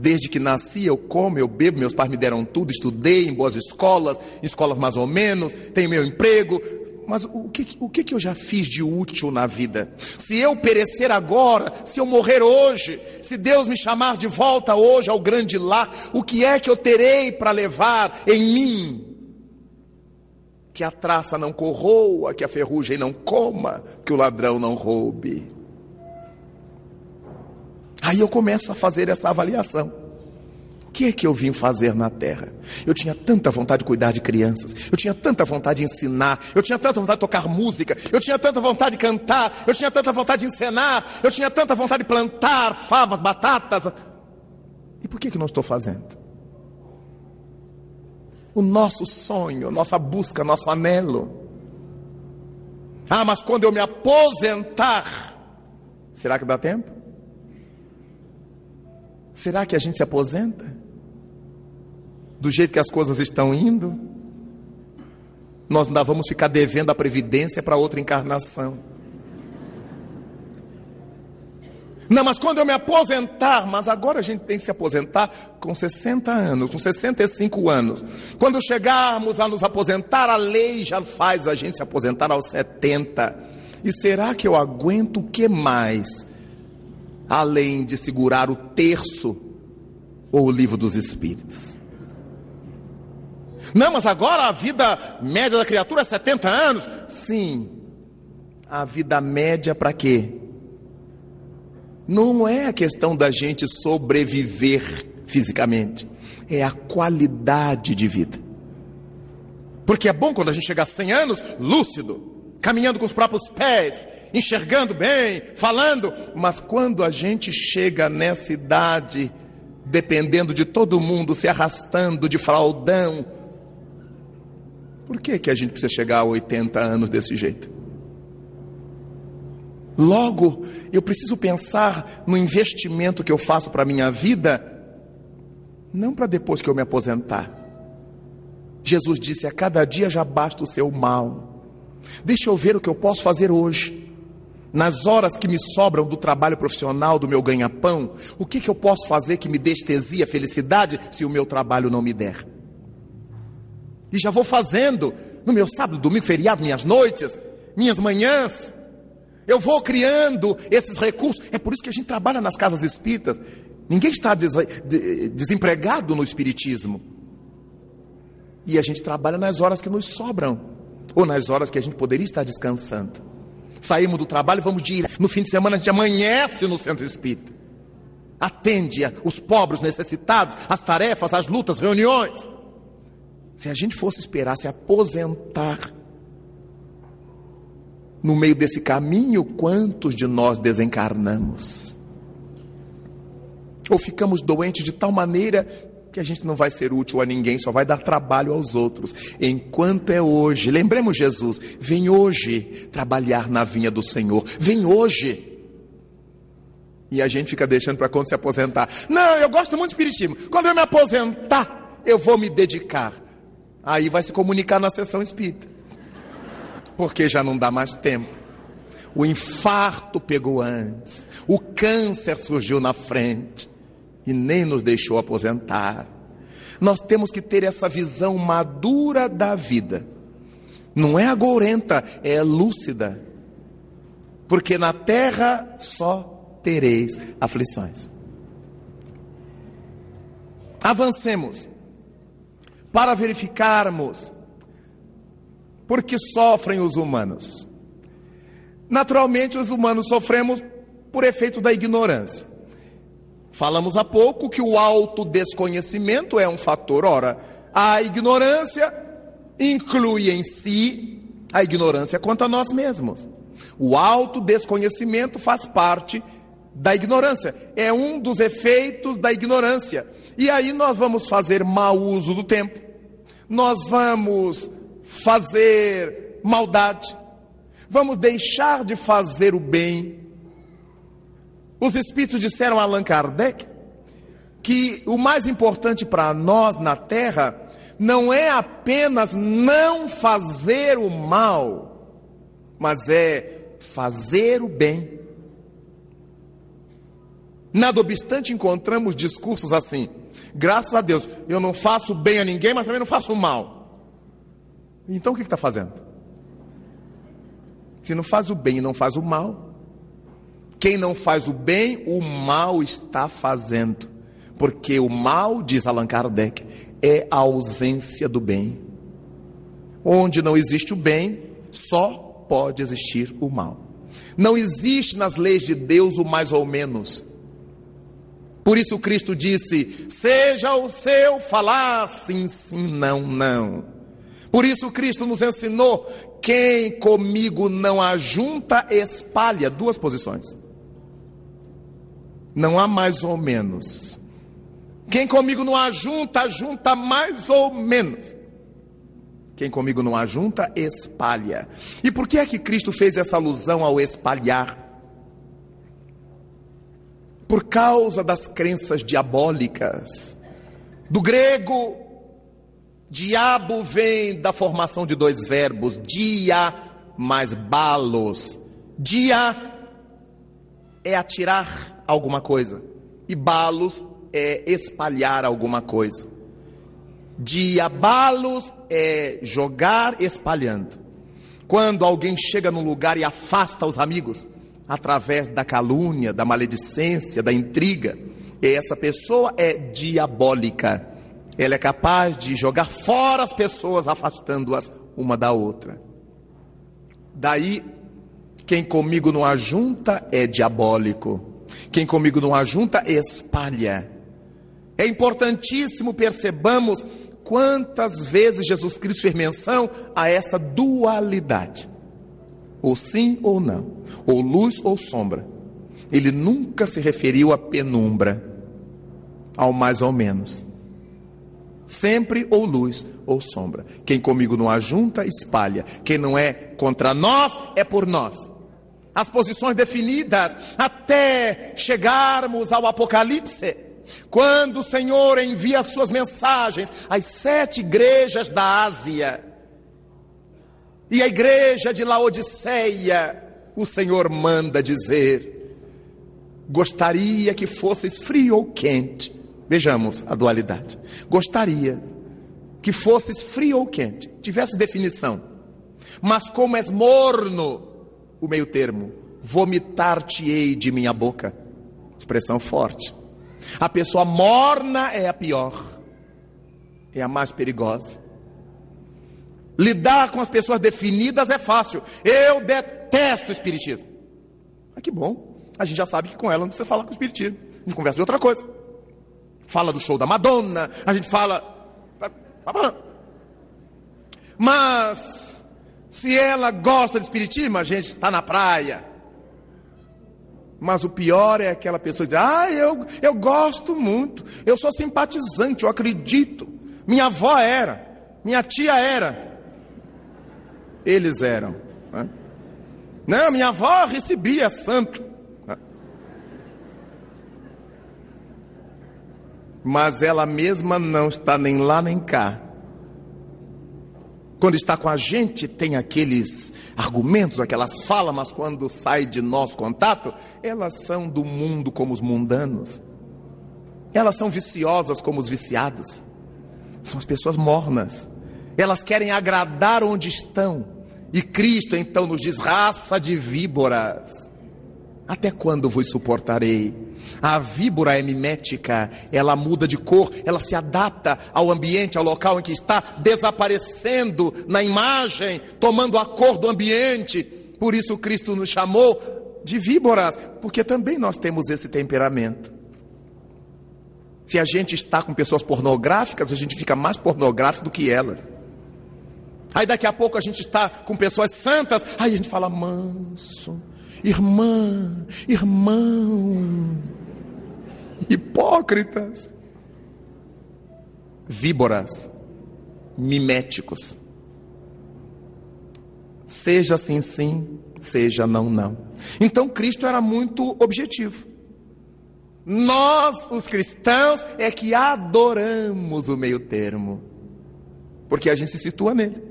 Desde que nasci, eu como, eu bebo, meus pais me deram tudo, estudei em boas escolas, escolas mais ou menos, tenho meu emprego. Mas o que, o que, que eu já fiz de útil na vida? Se eu perecer agora, se eu morrer hoje, se Deus me chamar de volta hoje ao grande lar, o que é que eu terei para levar em mim? Que a traça não corroa, que a ferrugem não coma, que o ladrão não roube. Aí eu começo a fazer essa avaliação. O que é que eu vim fazer na terra? Eu tinha tanta vontade de cuidar de crianças, eu tinha tanta vontade de ensinar, eu tinha tanta vontade de tocar música, eu tinha tanta vontade de cantar, eu tinha tanta vontade de encenar, eu tinha tanta vontade de plantar favas, batatas. E por que, que não estou fazendo? O nosso sonho, nossa busca, nosso anelo. Ah, mas quando eu me aposentar, será que dá tempo? Será que a gente se aposenta? Do jeito que as coisas estão indo? Nós ainda vamos ficar devendo a previdência para outra encarnação. Não, mas quando eu me aposentar, mas agora a gente tem que se aposentar com 60 anos, com 65 anos. Quando chegarmos a nos aposentar, a lei já faz a gente se aposentar aos 70. E será que eu aguento o que mais? Além de segurar o terço ou o livro dos Espíritos. Não, mas agora a vida média da criatura é 70 anos. Sim, a vida média para quê? Não é a questão da gente sobreviver fisicamente, é a qualidade de vida. Porque é bom quando a gente chega a 100 anos lúcido, caminhando com os próprios pés, enxergando bem, falando, mas quando a gente chega nessa idade, dependendo de todo mundo, se arrastando de fraldão, por que, que a gente precisa chegar a 80 anos desse jeito? Logo, eu preciso pensar no investimento que eu faço para a minha vida, não para depois que eu me aposentar. Jesus disse: a cada dia já basta o seu mal. Deixa eu ver o que eu posso fazer hoje. Nas horas que me sobram do trabalho profissional, do meu ganha-pão, o que, que eu posso fazer que me dê estesia, felicidade, se o meu trabalho não me der? E já vou fazendo no meu sábado, domingo, feriado, minhas noites, minhas manhãs. Eu vou criando esses recursos. É por isso que a gente trabalha nas casas espíritas. Ninguém está desempregado no espiritismo. E a gente trabalha nas horas que nos sobram, ou nas horas que a gente poderia estar descansando. Saímos do trabalho, vamos de ir. No fim de semana a gente amanhece no centro espírita. Atende os pobres, necessitados, as tarefas, as lutas, reuniões. Se a gente fosse esperar se aposentar no meio desse caminho, quantos de nós desencarnamos? Ou ficamos doentes de tal maneira que a gente não vai ser útil a ninguém, só vai dar trabalho aos outros. Enquanto é hoje, lembremos Jesus, vem hoje trabalhar na vinha do Senhor, vem hoje. E a gente fica deixando para quando se aposentar. Não, eu gosto muito de espiritismo. Quando eu me aposentar, eu vou me dedicar. Aí vai se comunicar na sessão espírita. Porque já não dá mais tempo. O infarto pegou antes, o câncer surgiu na frente e nem nos deixou aposentar. Nós temos que ter essa visão madura da vida. Não é agourenta, é lúcida. Porque na terra só tereis aflições. Avancemos para verificarmos por que sofrem os humanos. Naturalmente, os humanos sofremos por efeito da ignorância. Falamos há pouco que o autodesconhecimento é um fator. Ora, a ignorância inclui em si a ignorância quanto a nós mesmos. O autodesconhecimento faz parte da ignorância, é um dos efeitos da ignorância. E aí nós vamos fazer mau uso do tempo, nós vamos fazer maldade, vamos deixar de fazer o bem, os espíritos disseram a Allan Kardec que o mais importante para nós na Terra não é apenas não fazer o mal, mas é fazer o bem. Nada obstante, encontramos discursos assim: graças a Deus, eu não faço bem a ninguém, mas também não faço mal. Então o que está fazendo? Se não faz o bem e não faz o mal, quem não faz o bem, o mal está fazendo. Porque o mal, diz Allan Kardec, é a ausência do bem. Onde não existe o bem, só pode existir o mal. Não existe nas leis de Deus o mais ou menos. Por isso Cristo disse: seja o seu falar sim, sim, não, não. Por isso Cristo nos ensinou: quem comigo não ajunta, espalha. Duas posições. Não há mais ou menos. Quem comigo não ajunta, junta mais ou menos. Quem comigo não ajunta, espalha. E por que é que Cristo fez essa alusão ao espalhar? Por causa das crenças diabólicas. Do grego, diabo vem da formação de dois verbos, dia mais balos. Dia é atirar alguma coisa. E balos é espalhar alguma coisa. Diabalos é jogar espalhando. Quando alguém chega num lugar e afasta os amigos, através da calúnia, da maledicência, da intriga, essa pessoa é diabólica. Ela é capaz de jogar fora as pessoas, afastando-as uma da outra. Daí, quem comigo não ajunta é diabólico. Quem comigo não ajunta, espalha. É importantíssimo percebamos quantas vezes Jesus Cristo fez menção a essa dualidade. Ou sim ou não, ou luz ou sombra. Ele nunca se referiu à penumbra, ao mais ou menos. Sempre ou luz ou sombra. Quem comigo não ajunta, espalha. Quem não é contra nós, é por nós. As posições definidas até chegarmos ao Apocalipse. Quando o Senhor envia suas mensagens às sete igrejas da Ásia, e a igreja de Laodiceia, o Senhor manda dizer: gostaria que fosses frio ou quente. Vejamos a dualidade. Gostaria que fosses frio ou quente, tivesse definição. Mas como és morno, o meio termo, vomitar-te-ei de minha boca. Expressão forte. A pessoa morna é a pior, é a mais perigosa. Lidar com as pessoas definidas é fácil. Eu detesto o espiritismo. Ah, que bom. A gente já sabe que com ela não precisa falar com o espiritismo. A gente conversa de outra coisa fala do show da Madonna, a gente fala. Mas, se ela gosta de espiritismo, a gente está na praia. Mas o pior é aquela pessoa que diz: Ah, eu, eu gosto muito, eu sou simpatizante, eu acredito. Minha avó era, minha tia era. Eles eram. Né? Não, minha avó recebia santo. mas ela mesma não está nem lá nem cá. Quando está com a gente, tem aqueles argumentos, aquelas falas, mas quando sai de nosso contato, elas são do mundo como os mundanos. Elas são viciosas como os viciados. São as pessoas mornas. Elas querem agradar onde estão. E Cristo então nos diz: raça de víboras. Até quando vos suportarei? A víbora é mimética, ela muda de cor, ela se adapta ao ambiente, ao local em que está, desaparecendo na imagem, tomando a cor do ambiente. Por isso Cristo nos chamou de víboras, porque também nós temos esse temperamento. Se a gente está com pessoas pornográficas, a gente fica mais pornográfico do que elas. Aí daqui a pouco a gente está com pessoas santas, aí a gente fala manso, irmã, irmão hipócritas, víboras, miméticos. Seja sim, sim, seja não, não. Então Cristo era muito objetivo. Nós, os cristãos, é que adoramos o meio termo, porque a gente se situa nele.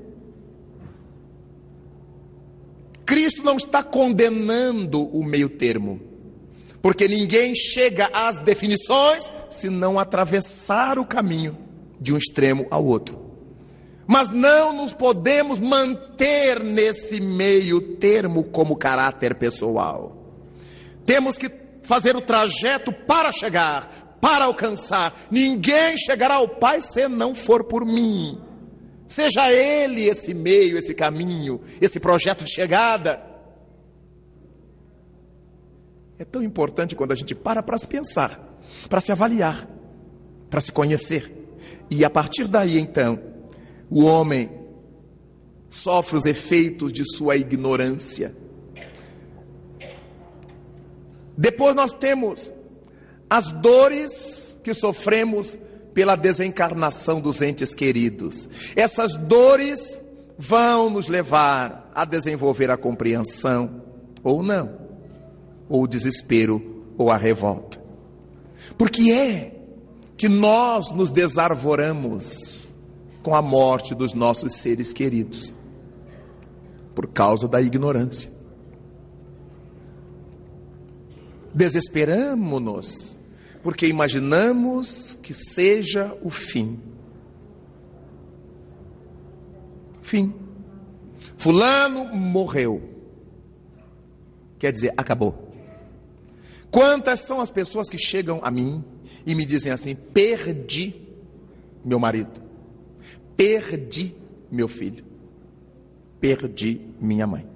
Cristo não está condenando o meio termo. Porque ninguém chega às definições se não atravessar o caminho de um extremo ao outro. Mas não nos podemos manter nesse meio termo como caráter pessoal. Temos que fazer o trajeto para chegar, para alcançar. Ninguém chegará ao Pai se não for por mim. Seja Ele esse meio, esse caminho, esse projeto de chegada. É tão importante quando a gente para para se pensar, para se avaliar, para se conhecer. E a partir daí, então, o homem sofre os efeitos de sua ignorância. Depois nós temos as dores que sofremos pela desencarnação dos entes queridos. Essas dores vão nos levar a desenvolver a compreensão ou não ou o desespero, ou a revolta. Porque é que nós nos desarvoramos com a morte dos nossos seres queridos, por causa da ignorância. Desesperamos-nos, porque imaginamos que seja o fim. Fim. Fulano morreu. Quer dizer, acabou. Quantas são as pessoas que chegam a mim e me dizem assim: perdi meu marido, perdi meu filho, perdi minha mãe.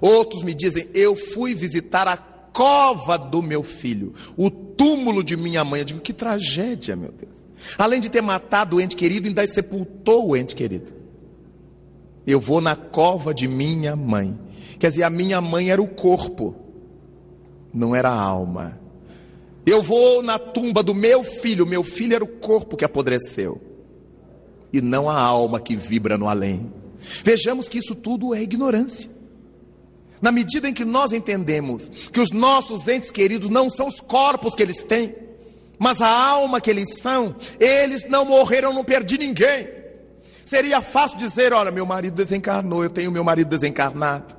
Outros me dizem: eu fui visitar a cova do meu filho, o túmulo de minha mãe. Eu digo, que tragédia, meu Deus. Além de ter matado o ente querido, ainda sepultou o ente querido. Eu vou na cova de minha mãe. Quer dizer, a minha mãe era o corpo, não era a alma. Eu vou na tumba do meu filho, meu filho era o corpo que apodreceu, e não a alma que vibra no além. Vejamos que isso tudo é ignorância. Na medida em que nós entendemos que os nossos entes queridos não são os corpos que eles têm, mas a alma que eles são, eles não morreram, não perdi ninguém. Seria fácil dizer: olha, meu marido desencarnou, eu tenho meu marido desencarnado,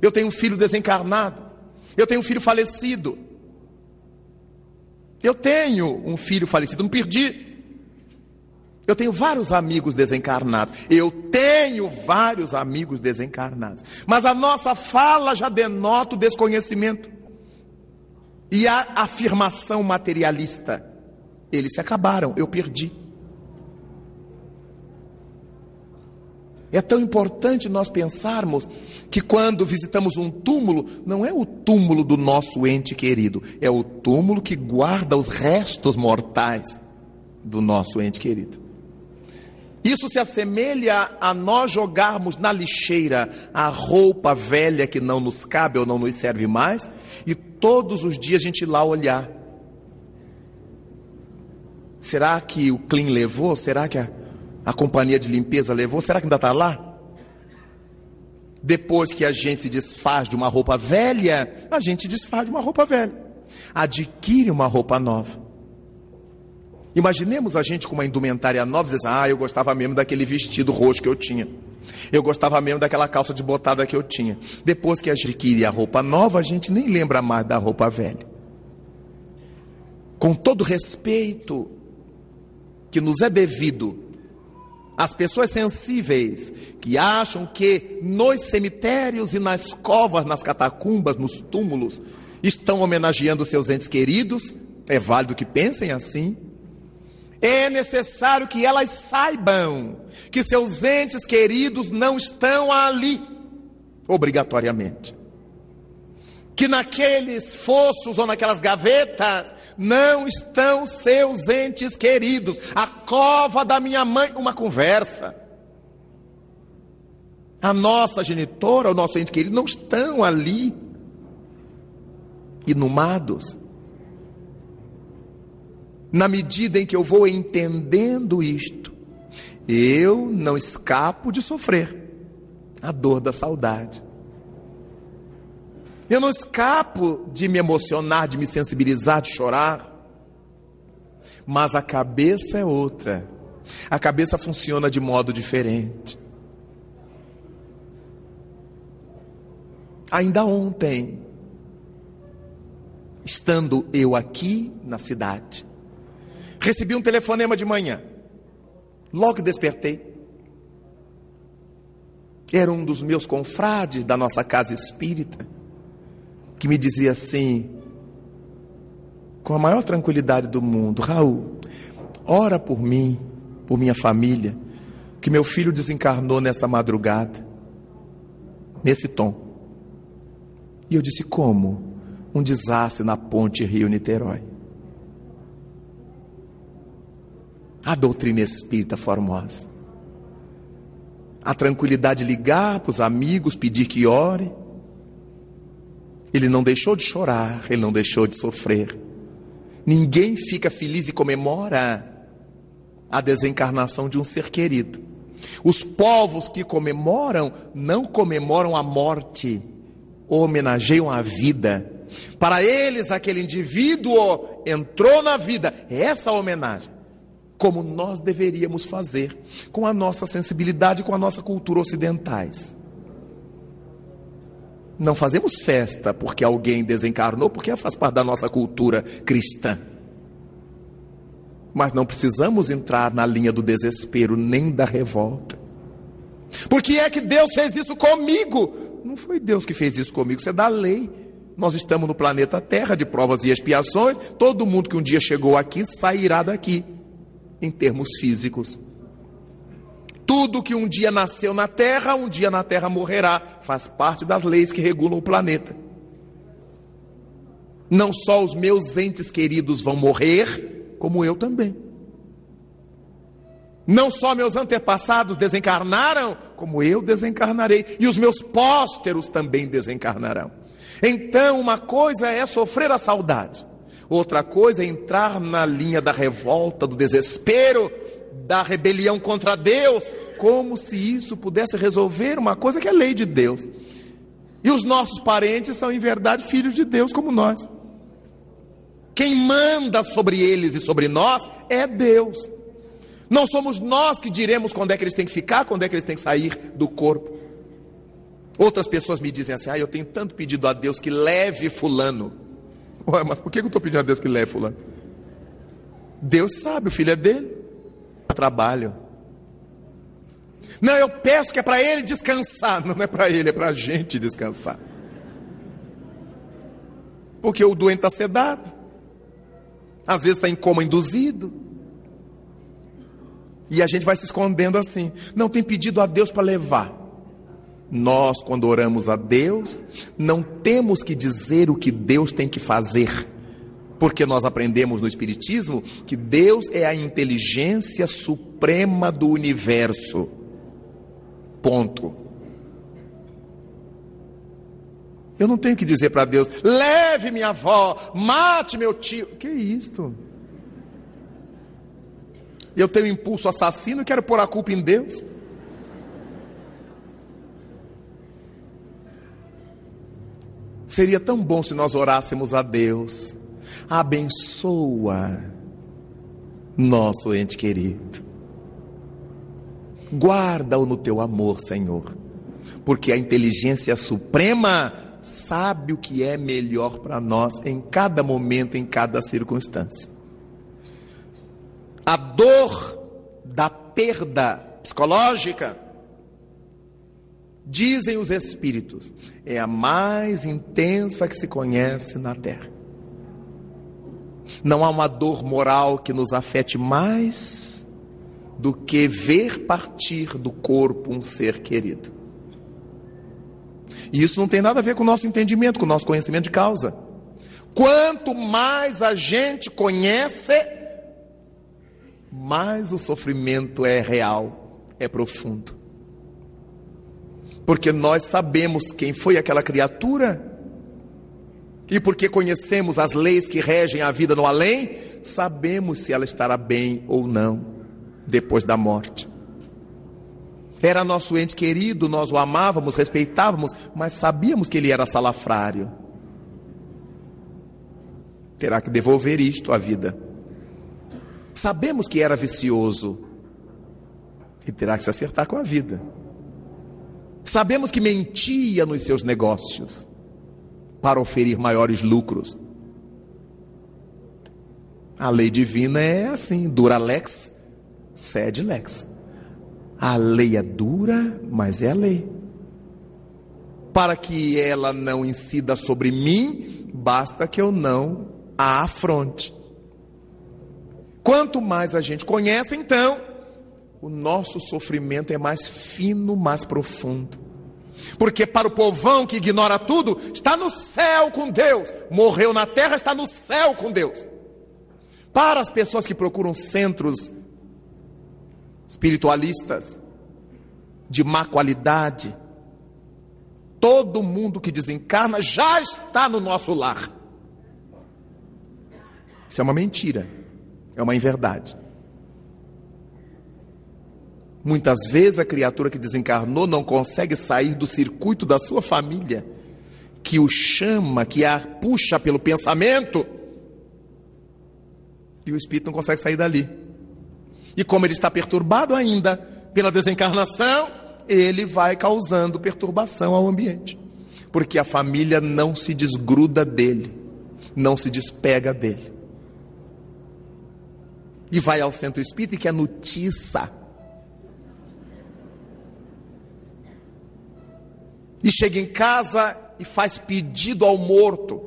eu tenho um filho desencarnado, eu tenho um filho falecido. Eu tenho um filho falecido, não perdi. Eu tenho vários amigos desencarnados. Eu tenho vários amigos desencarnados. Mas a nossa fala já denota o desconhecimento e a afirmação materialista. Eles se acabaram, eu perdi. É tão importante nós pensarmos que quando visitamos um túmulo, não é o túmulo do nosso ente querido, é o túmulo que guarda os restos mortais do nosso ente querido. Isso se assemelha a nós jogarmos na lixeira a roupa velha que não nos cabe ou não nos serve mais, e todos os dias a gente ir lá olhar. Será que o Clean levou? Será que a, a companhia de limpeza levou? Será que ainda está lá? Depois que a gente se desfaz de uma roupa velha, a gente desfaz de uma roupa velha. Adquire uma roupa nova. Imaginemos a gente com uma indumentária nova e dizer, ah, eu gostava mesmo daquele vestido roxo que eu tinha. Eu gostava mesmo daquela calça de botada que eu tinha. Depois que adquire a roupa nova, a gente nem lembra mais da roupa velha. Com todo respeito que nos é devido às pessoas sensíveis que acham que nos cemitérios e nas covas, nas catacumbas, nos túmulos, estão homenageando seus entes queridos, é válido que pensem assim é necessário que elas saibam que seus entes queridos não estão ali, obrigatoriamente. Que naqueles fossos ou naquelas gavetas não estão seus entes queridos. A cova da minha mãe, uma conversa. A nossa genitora, o nosso ente querido não estão ali, inumados na medida em que eu vou entendendo isto, eu não escapo de sofrer a dor da saudade. Eu não escapo de me emocionar, de me sensibilizar, de chorar. Mas a cabeça é outra. A cabeça funciona de modo diferente. Ainda ontem, estando eu aqui na cidade, Recebi um telefonema de manhã. Logo despertei. Era um dos meus confrades da nossa casa espírita, que me dizia assim, com a maior tranquilidade do mundo: Raul, ora por mim, por minha família, que meu filho desencarnou nessa madrugada, nesse tom. E eu disse: como? Um desastre na ponte Rio-Niterói. a doutrina espírita formosa. A tranquilidade de ligar para os amigos, pedir que ore. Ele não deixou de chorar, ele não deixou de sofrer. Ninguém fica feliz e comemora a desencarnação de um ser querido. Os povos que comemoram não comemoram a morte, homenageiam a vida. Para eles, aquele indivíduo entrou na vida, é essa a homenagem como nós deveríamos fazer com a nossa sensibilidade, com a nossa cultura ocidentais. Não fazemos festa porque alguém desencarnou, porque faz parte da nossa cultura cristã. Mas não precisamos entrar na linha do desespero nem da revolta. Por que é que Deus fez isso comigo? Não foi Deus que fez isso comigo, isso é da lei. Nós estamos no planeta Terra de provas e expiações. Todo mundo que um dia chegou aqui sairá daqui em termos físicos. Tudo que um dia nasceu na Terra, um dia na Terra morrerá. Faz parte das leis que regulam o planeta. Não só os meus entes queridos vão morrer, como eu também. Não só meus antepassados desencarnaram, como eu desencarnarei, e os meus pósteros também desencarnarão. Então, uma coisa é sofrer a saudade, outra coisa é entrar na linha da revolta, do desespero, da rebelião contra Deus, como se isso pudesse resolver uma coisa que é lei de Deus. E os nossos parentes são, em verdade, filhos de Deus como nós. Quem manda sobre eles e sobre nós é Deus. Não somos nós que diremos quando é que eles têm que ficar, quando é que eles têm que sair do corpo. Outras pessoas me dizem assim: ah, eu tenho tanto pedido a Deus que leve Fulano. Ué, mas por que eu estou pedindo a Deus que leve Fulano? Deus sabe, o filho é dele. Trabalho. Não, eu peço que é para ele descansar. Não é para ele, é para a gente descansar. Porque o doente está sedado. Às vezes está em coma induzido. E a gente vai se escondendo assim. Não tem pedido a Deus para levar. Nós, quando oramos a Deus, não temos que dizer o que Deus tem que fazer. Porque nós aprendemos no Espiritismo que Deus é a inteligência suprema do universo. Ponto. Eu não tenho que dizer para Deus: leve minha avó, mate meu tio. Que isto? Eu tenho impulso assassino e quero pôr a culpa em Deus. Seria tão bom se nós orássemos a Deus. Abençoa nosso ente querido. Guarda-o no teu amor, Senhor. Porque a inteligência suprema sabe o que é melhor para nós em cada momento, em cada circunstância. A dor da perda psicológica, dizem os espíritos, é a mais intensa que se conhece na terra. Não há uma dor moral que nos afete mais do que ver partir do corpo um ser querido. E isso não tem nada a ver com o nosso entendimento, com o nosso conhecimento de causa. Quanto mais a gente conhece, mais o sofrimento é real, é profundo. Porque nós sabemos quem foi aquela criatura, e porque conhecemos as leis que regem a vida no além, sabemos se ela estará bem ou não depois da morte. Era nosso ente querido, nós o amávamos, respeitávamos, mas sabíamos que ele era salafrário. Terá que devolver isto à vida. Sabemos que era vicioso e terá que se acertar com a vida. Sabemos que mentia nos seus negócios para oferir maiores lucros. A lei divina é assim, dura lex, sed lex. A lei é dura, mas é a lei. Para que ela não incida sobre mim, basta que eu não a afronte. Quanto mais a gente conhece, então, o nosso sofrimento é mais fino, mais profundo. Porque para o povão que ignora tudo, está no céu com Deus. Morreu na terra, está no céu com Deus. Para as pessoas que procuram centros espiritualistas de má qualidade, todo mundo que desencarna já está no nosso lar. Isso é uma mentira. É uma inverdade. Muitas vezes a criatura que desencarnou não consegue sair do circuito da sua família, que o chama, que a puxa pelo pensamento, e o espírito não consegue sair dali. E como ele está perturbado ainda pela desencarnação, ele vai causando perturbação ao ambiente, porque a família não se desgruda dele, não se despega dele e vai ao centro espírita e quer notícia. E chega em casa e faz pedido ao morto.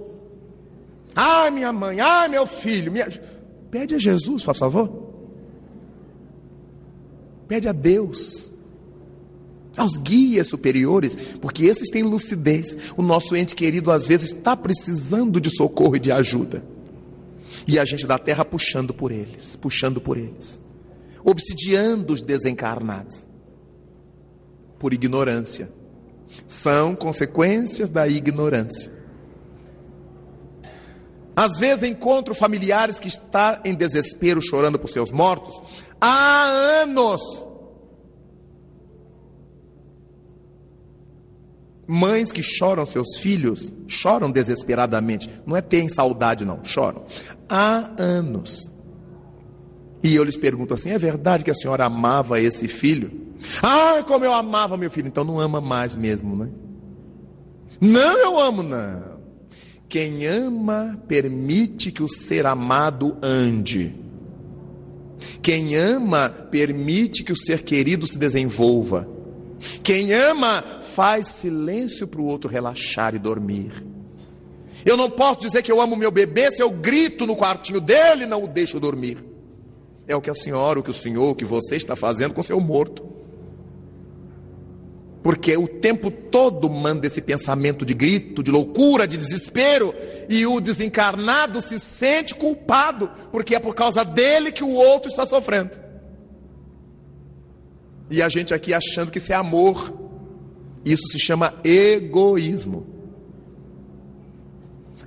Ah, minha mãe, ah, meu filho. Minha... Pede a Jesus, por favor. Pede a Deus. aos guias superiores, porque esses têm lucidez. O nosso ente querido às vezes está precisando de socorro e de ajuda. E a gente da terra puxando por eles, puxando por eles, obsidiando os desencarnados por ignorância. São consequências da ignorância. Às vezes encontro familiares que estão em desespero chorando por seus mortos há anos. Mães que choram seus filhos, choram desesperadamente. Não é ter saudade, não, choram. Há anos. E eu lhes pergunto assim: é verdade que a senhora amava esse filho? Ah, como eu amava meu filho. Então não ama mais mesmo, né? Não, eu amo, não. Quem ama, permite que o ser amado ande. Quem ama, permite que o ser querido se desenvolva. Quem ama, faz silêncio para o outro relaxar e dormir. Eu não posso dizer que eu amo meu bebê se eu grito no quartinho dele e não o deixo dormir. É o que a senhora, o que o senhor, o que você está fazendo com seu morto. Porque o tempo todo manda esse pensamento de grito, de loucura, de desespero, e o desencarnado se sente culpado, porque é por causa dele que o outro está sofrendo. E a gente aqui achando que isso é amor, isso se chama egoísmo.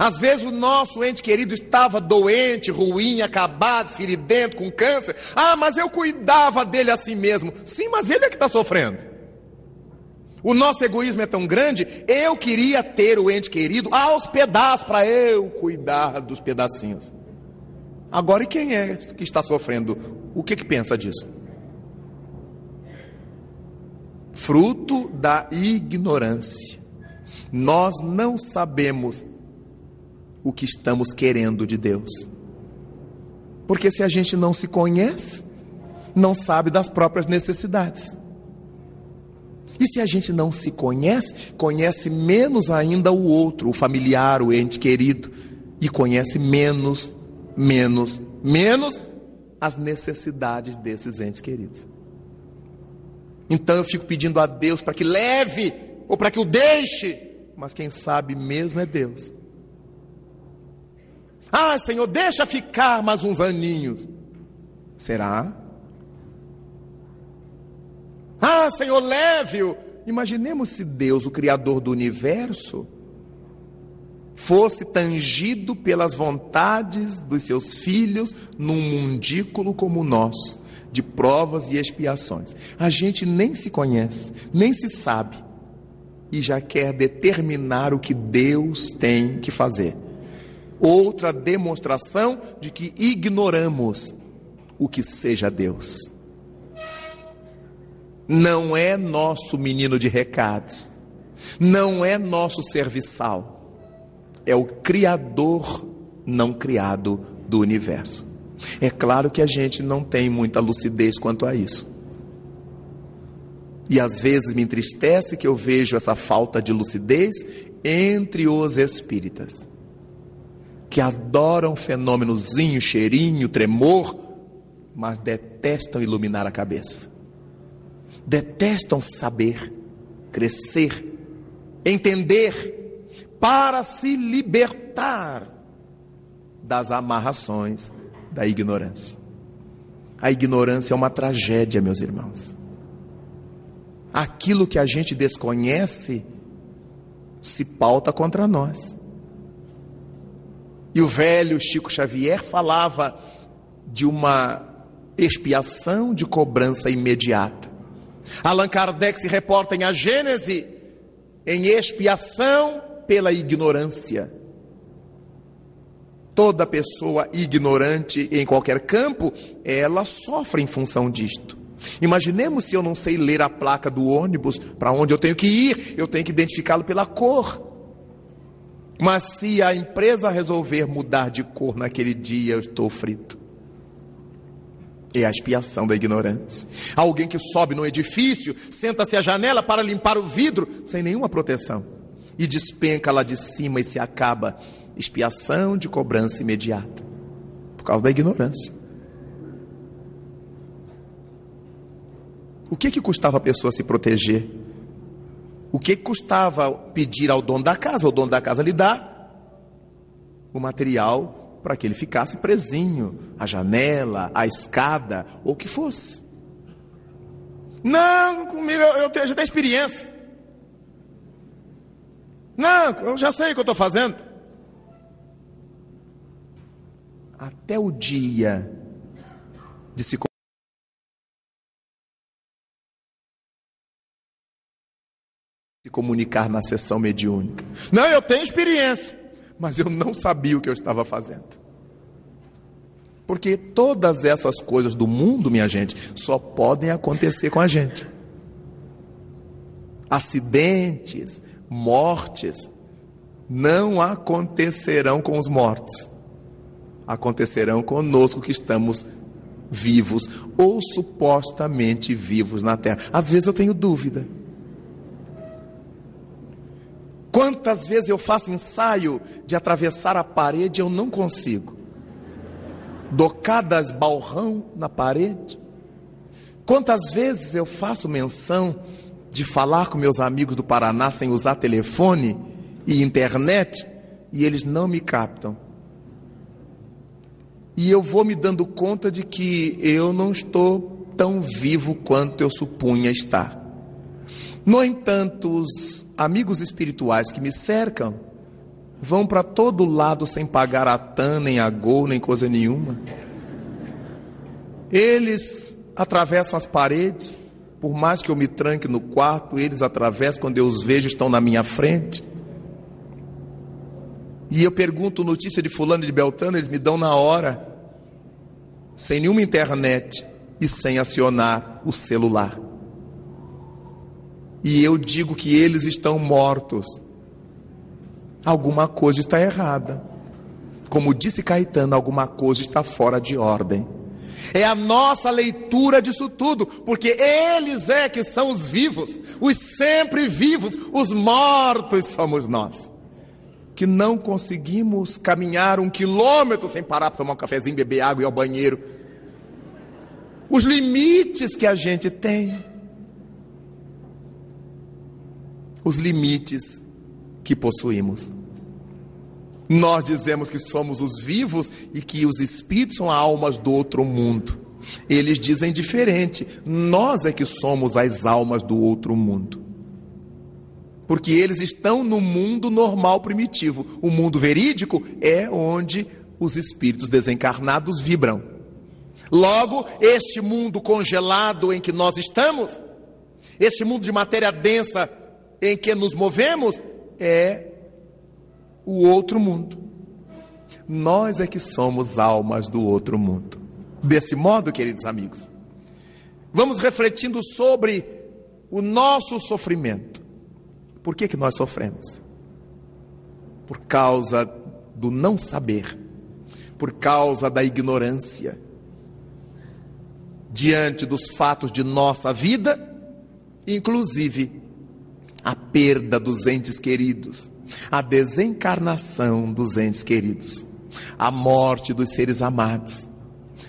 Às vezes o nosso ente querido estava doente, ruim, acabado, feridento, com câncer. Ah, mas eu cuidava dele assim mesmo. Sim, mas ele é que está sofrendo. O nosso egoísmo é tão grande, eu queria ter o ente querido aos pedaços para eu cuidar dos pedacinhos. Agora, e quem é que está sofrendo? O que, que pensa disso? Fruto da ignorância. Nós não sabemos o que estamos querendo de Deus. Porque se a gente não se conhece, não sabe das próprias necessidades. E se a gente não se conhece, conhece menos ainda o outro, o familiar, o ente querido, e conhece menos, menos, menos as necessidades desses entes queridos. Então eu fico pedindo a Deus para que leve ou para que o deixe, mas quem sabe mesmo é Deus. Ah, Senhor, deixa ficar mais uns aninhos. Será? Ah, Senhor, leve-o. Imaginemos se Deus, o Criador do universo, fosse tangido pelas vontades dos seus filhos num mundículo como o nosso, de provas e expiações. A gente nem se conhece, nem se sabe, e já quer determinar o que Deus tem que fazer. Outra demonstração de que ignoramos o que seja Deus não é nosso menino de recados, não é nosso serviçal, é o Criador não criado do universo. É claro que a gente não tem muita lucidez quanto a isso. E às vezes me entristece que eu vejo essa falta de lucidez entre os espíritas, que adoram fenômenozinho, cheirinho, tremor, mas detestam iluminar a cabeça detestam saber, crescer, entender, para se libertar das amarrações da ignorância. A ignorância é uma tragédia, meus irmãos. Aquilo que a gente desconhece se pauta contra nós. E o velho Chico Xavier falava de uma expiação de cobrança imediata. Allan Kardec se reporta em A Gênese em expiação pela ignorância. Toda pessoa ignorante em qualquer campo, ela sofre em função disto. Imaginemos se eu não sei ler a placa do ônibus para onde eu tenho que ir, eu tenho que identificá-lo pela cor. Mas se a empresa resolver mudar de cor naquele dia, eu estou frito. É a expiação da ignorância. Alguém que sobe no edifício, senta-se à janela para limpar o vidro, sem nenhuma proteção, e despenca lá de cima e se acaba. Expiação de cobrança imediata, por causa da ignorância. O que que custava a pessoa se proteger? O que custava pedir ao dono da casa? O dono da casa lhe dá o material para que ele ficasse presinho, a janela, a escada, ou o que fosse. Não, comigo eu, eu, tenho, eu já tenho experiência. Não, eu já sei o que eu estou fazendo. Até o dia de se comunicar na sessão mediúnica. Não, eu tenho experiência, mas eu não sabia o que eu estava fazendo. Porque todas essas coisas do mundo, minha gente, só podem acontecer com a gente. Acidentes, mortes, não acontecerão com os mortos. Acontecerão conosco que estamos vivos ou supostamente vivos na terra. Às vezes eu tenho dúvida. Quantas vezes eu faço ensaio de atravessar a parede eu não consigo? Dou cada esbalrão na parede. Quantas vezes eu faço menção de falar com meus amigos do Paraná sem usar telefone e internet e eles não me captam? E eu vou me dando conta de que eu não estou tão vivo quanto eu supunha estar. No entanto, os amigos espirituais que me cercam vão para todo lado sem pagar a TAN, nem a GOL, nem coisa nenhuma. Eles atravessam as paredes, por mais que eu me tranque no quarto, eles atravessam, quando eu os vejo, estão na minha frente. E eu pergunto notícia de fulano de Beltrano, eles me dão na hora, sem nenhuma internet e sem acionar o celular e eu digo que eles estão mortos, alguma coisa está errada. Como disse Caetano, alguma coisa está fora de ordem. É a nossa leitura disso tudo, porque eles é que são os vivos, os sempre vivos, os mortos somos nós. Que não conseguimos caminhar um quilômetro sem parar para tomar um cafezinho, beber água e ir ao banheiro. Os limites que a gente tem. Os limites que possuímos. Nós dizemos que somos os vivos e que os espíritos são almas do outro mundo. Eles dizem diferente. Nós é que somos as almas do outro mundo. Porque eles estão no mundo normal primitivo. O mundo verídico é onde os espíritos desencarnados vibram. Logo, este mundo congelado em que nós estamos, este mundo de matéria densa em que nos movemos é o outro mundo. Nós é que somos almas do outro mundo. Desse modo, queridos amigos, vamos refletindo sobre o nosso sofrimento. Por que, que nós sofremos? Por causa do não saber, por causa da ignorância, diante dos fatos de nossa vida, inclusive a perda dos entes queridos, a desencarnação dos entes queridos, a morte dos seres amados,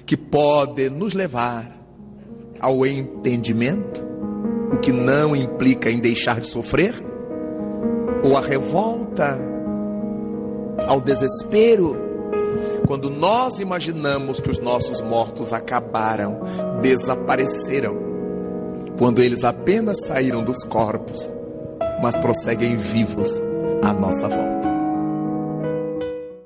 que pode nos levar ao entendimento, o que não implica em deixar de sofrer, ou a revolta, ao desespero, quando nós imaginamos que os nossos mortos acabaram, desapareceram, quando eles apenas saíram dos corpos mas prosseguem vivos à nossa volta.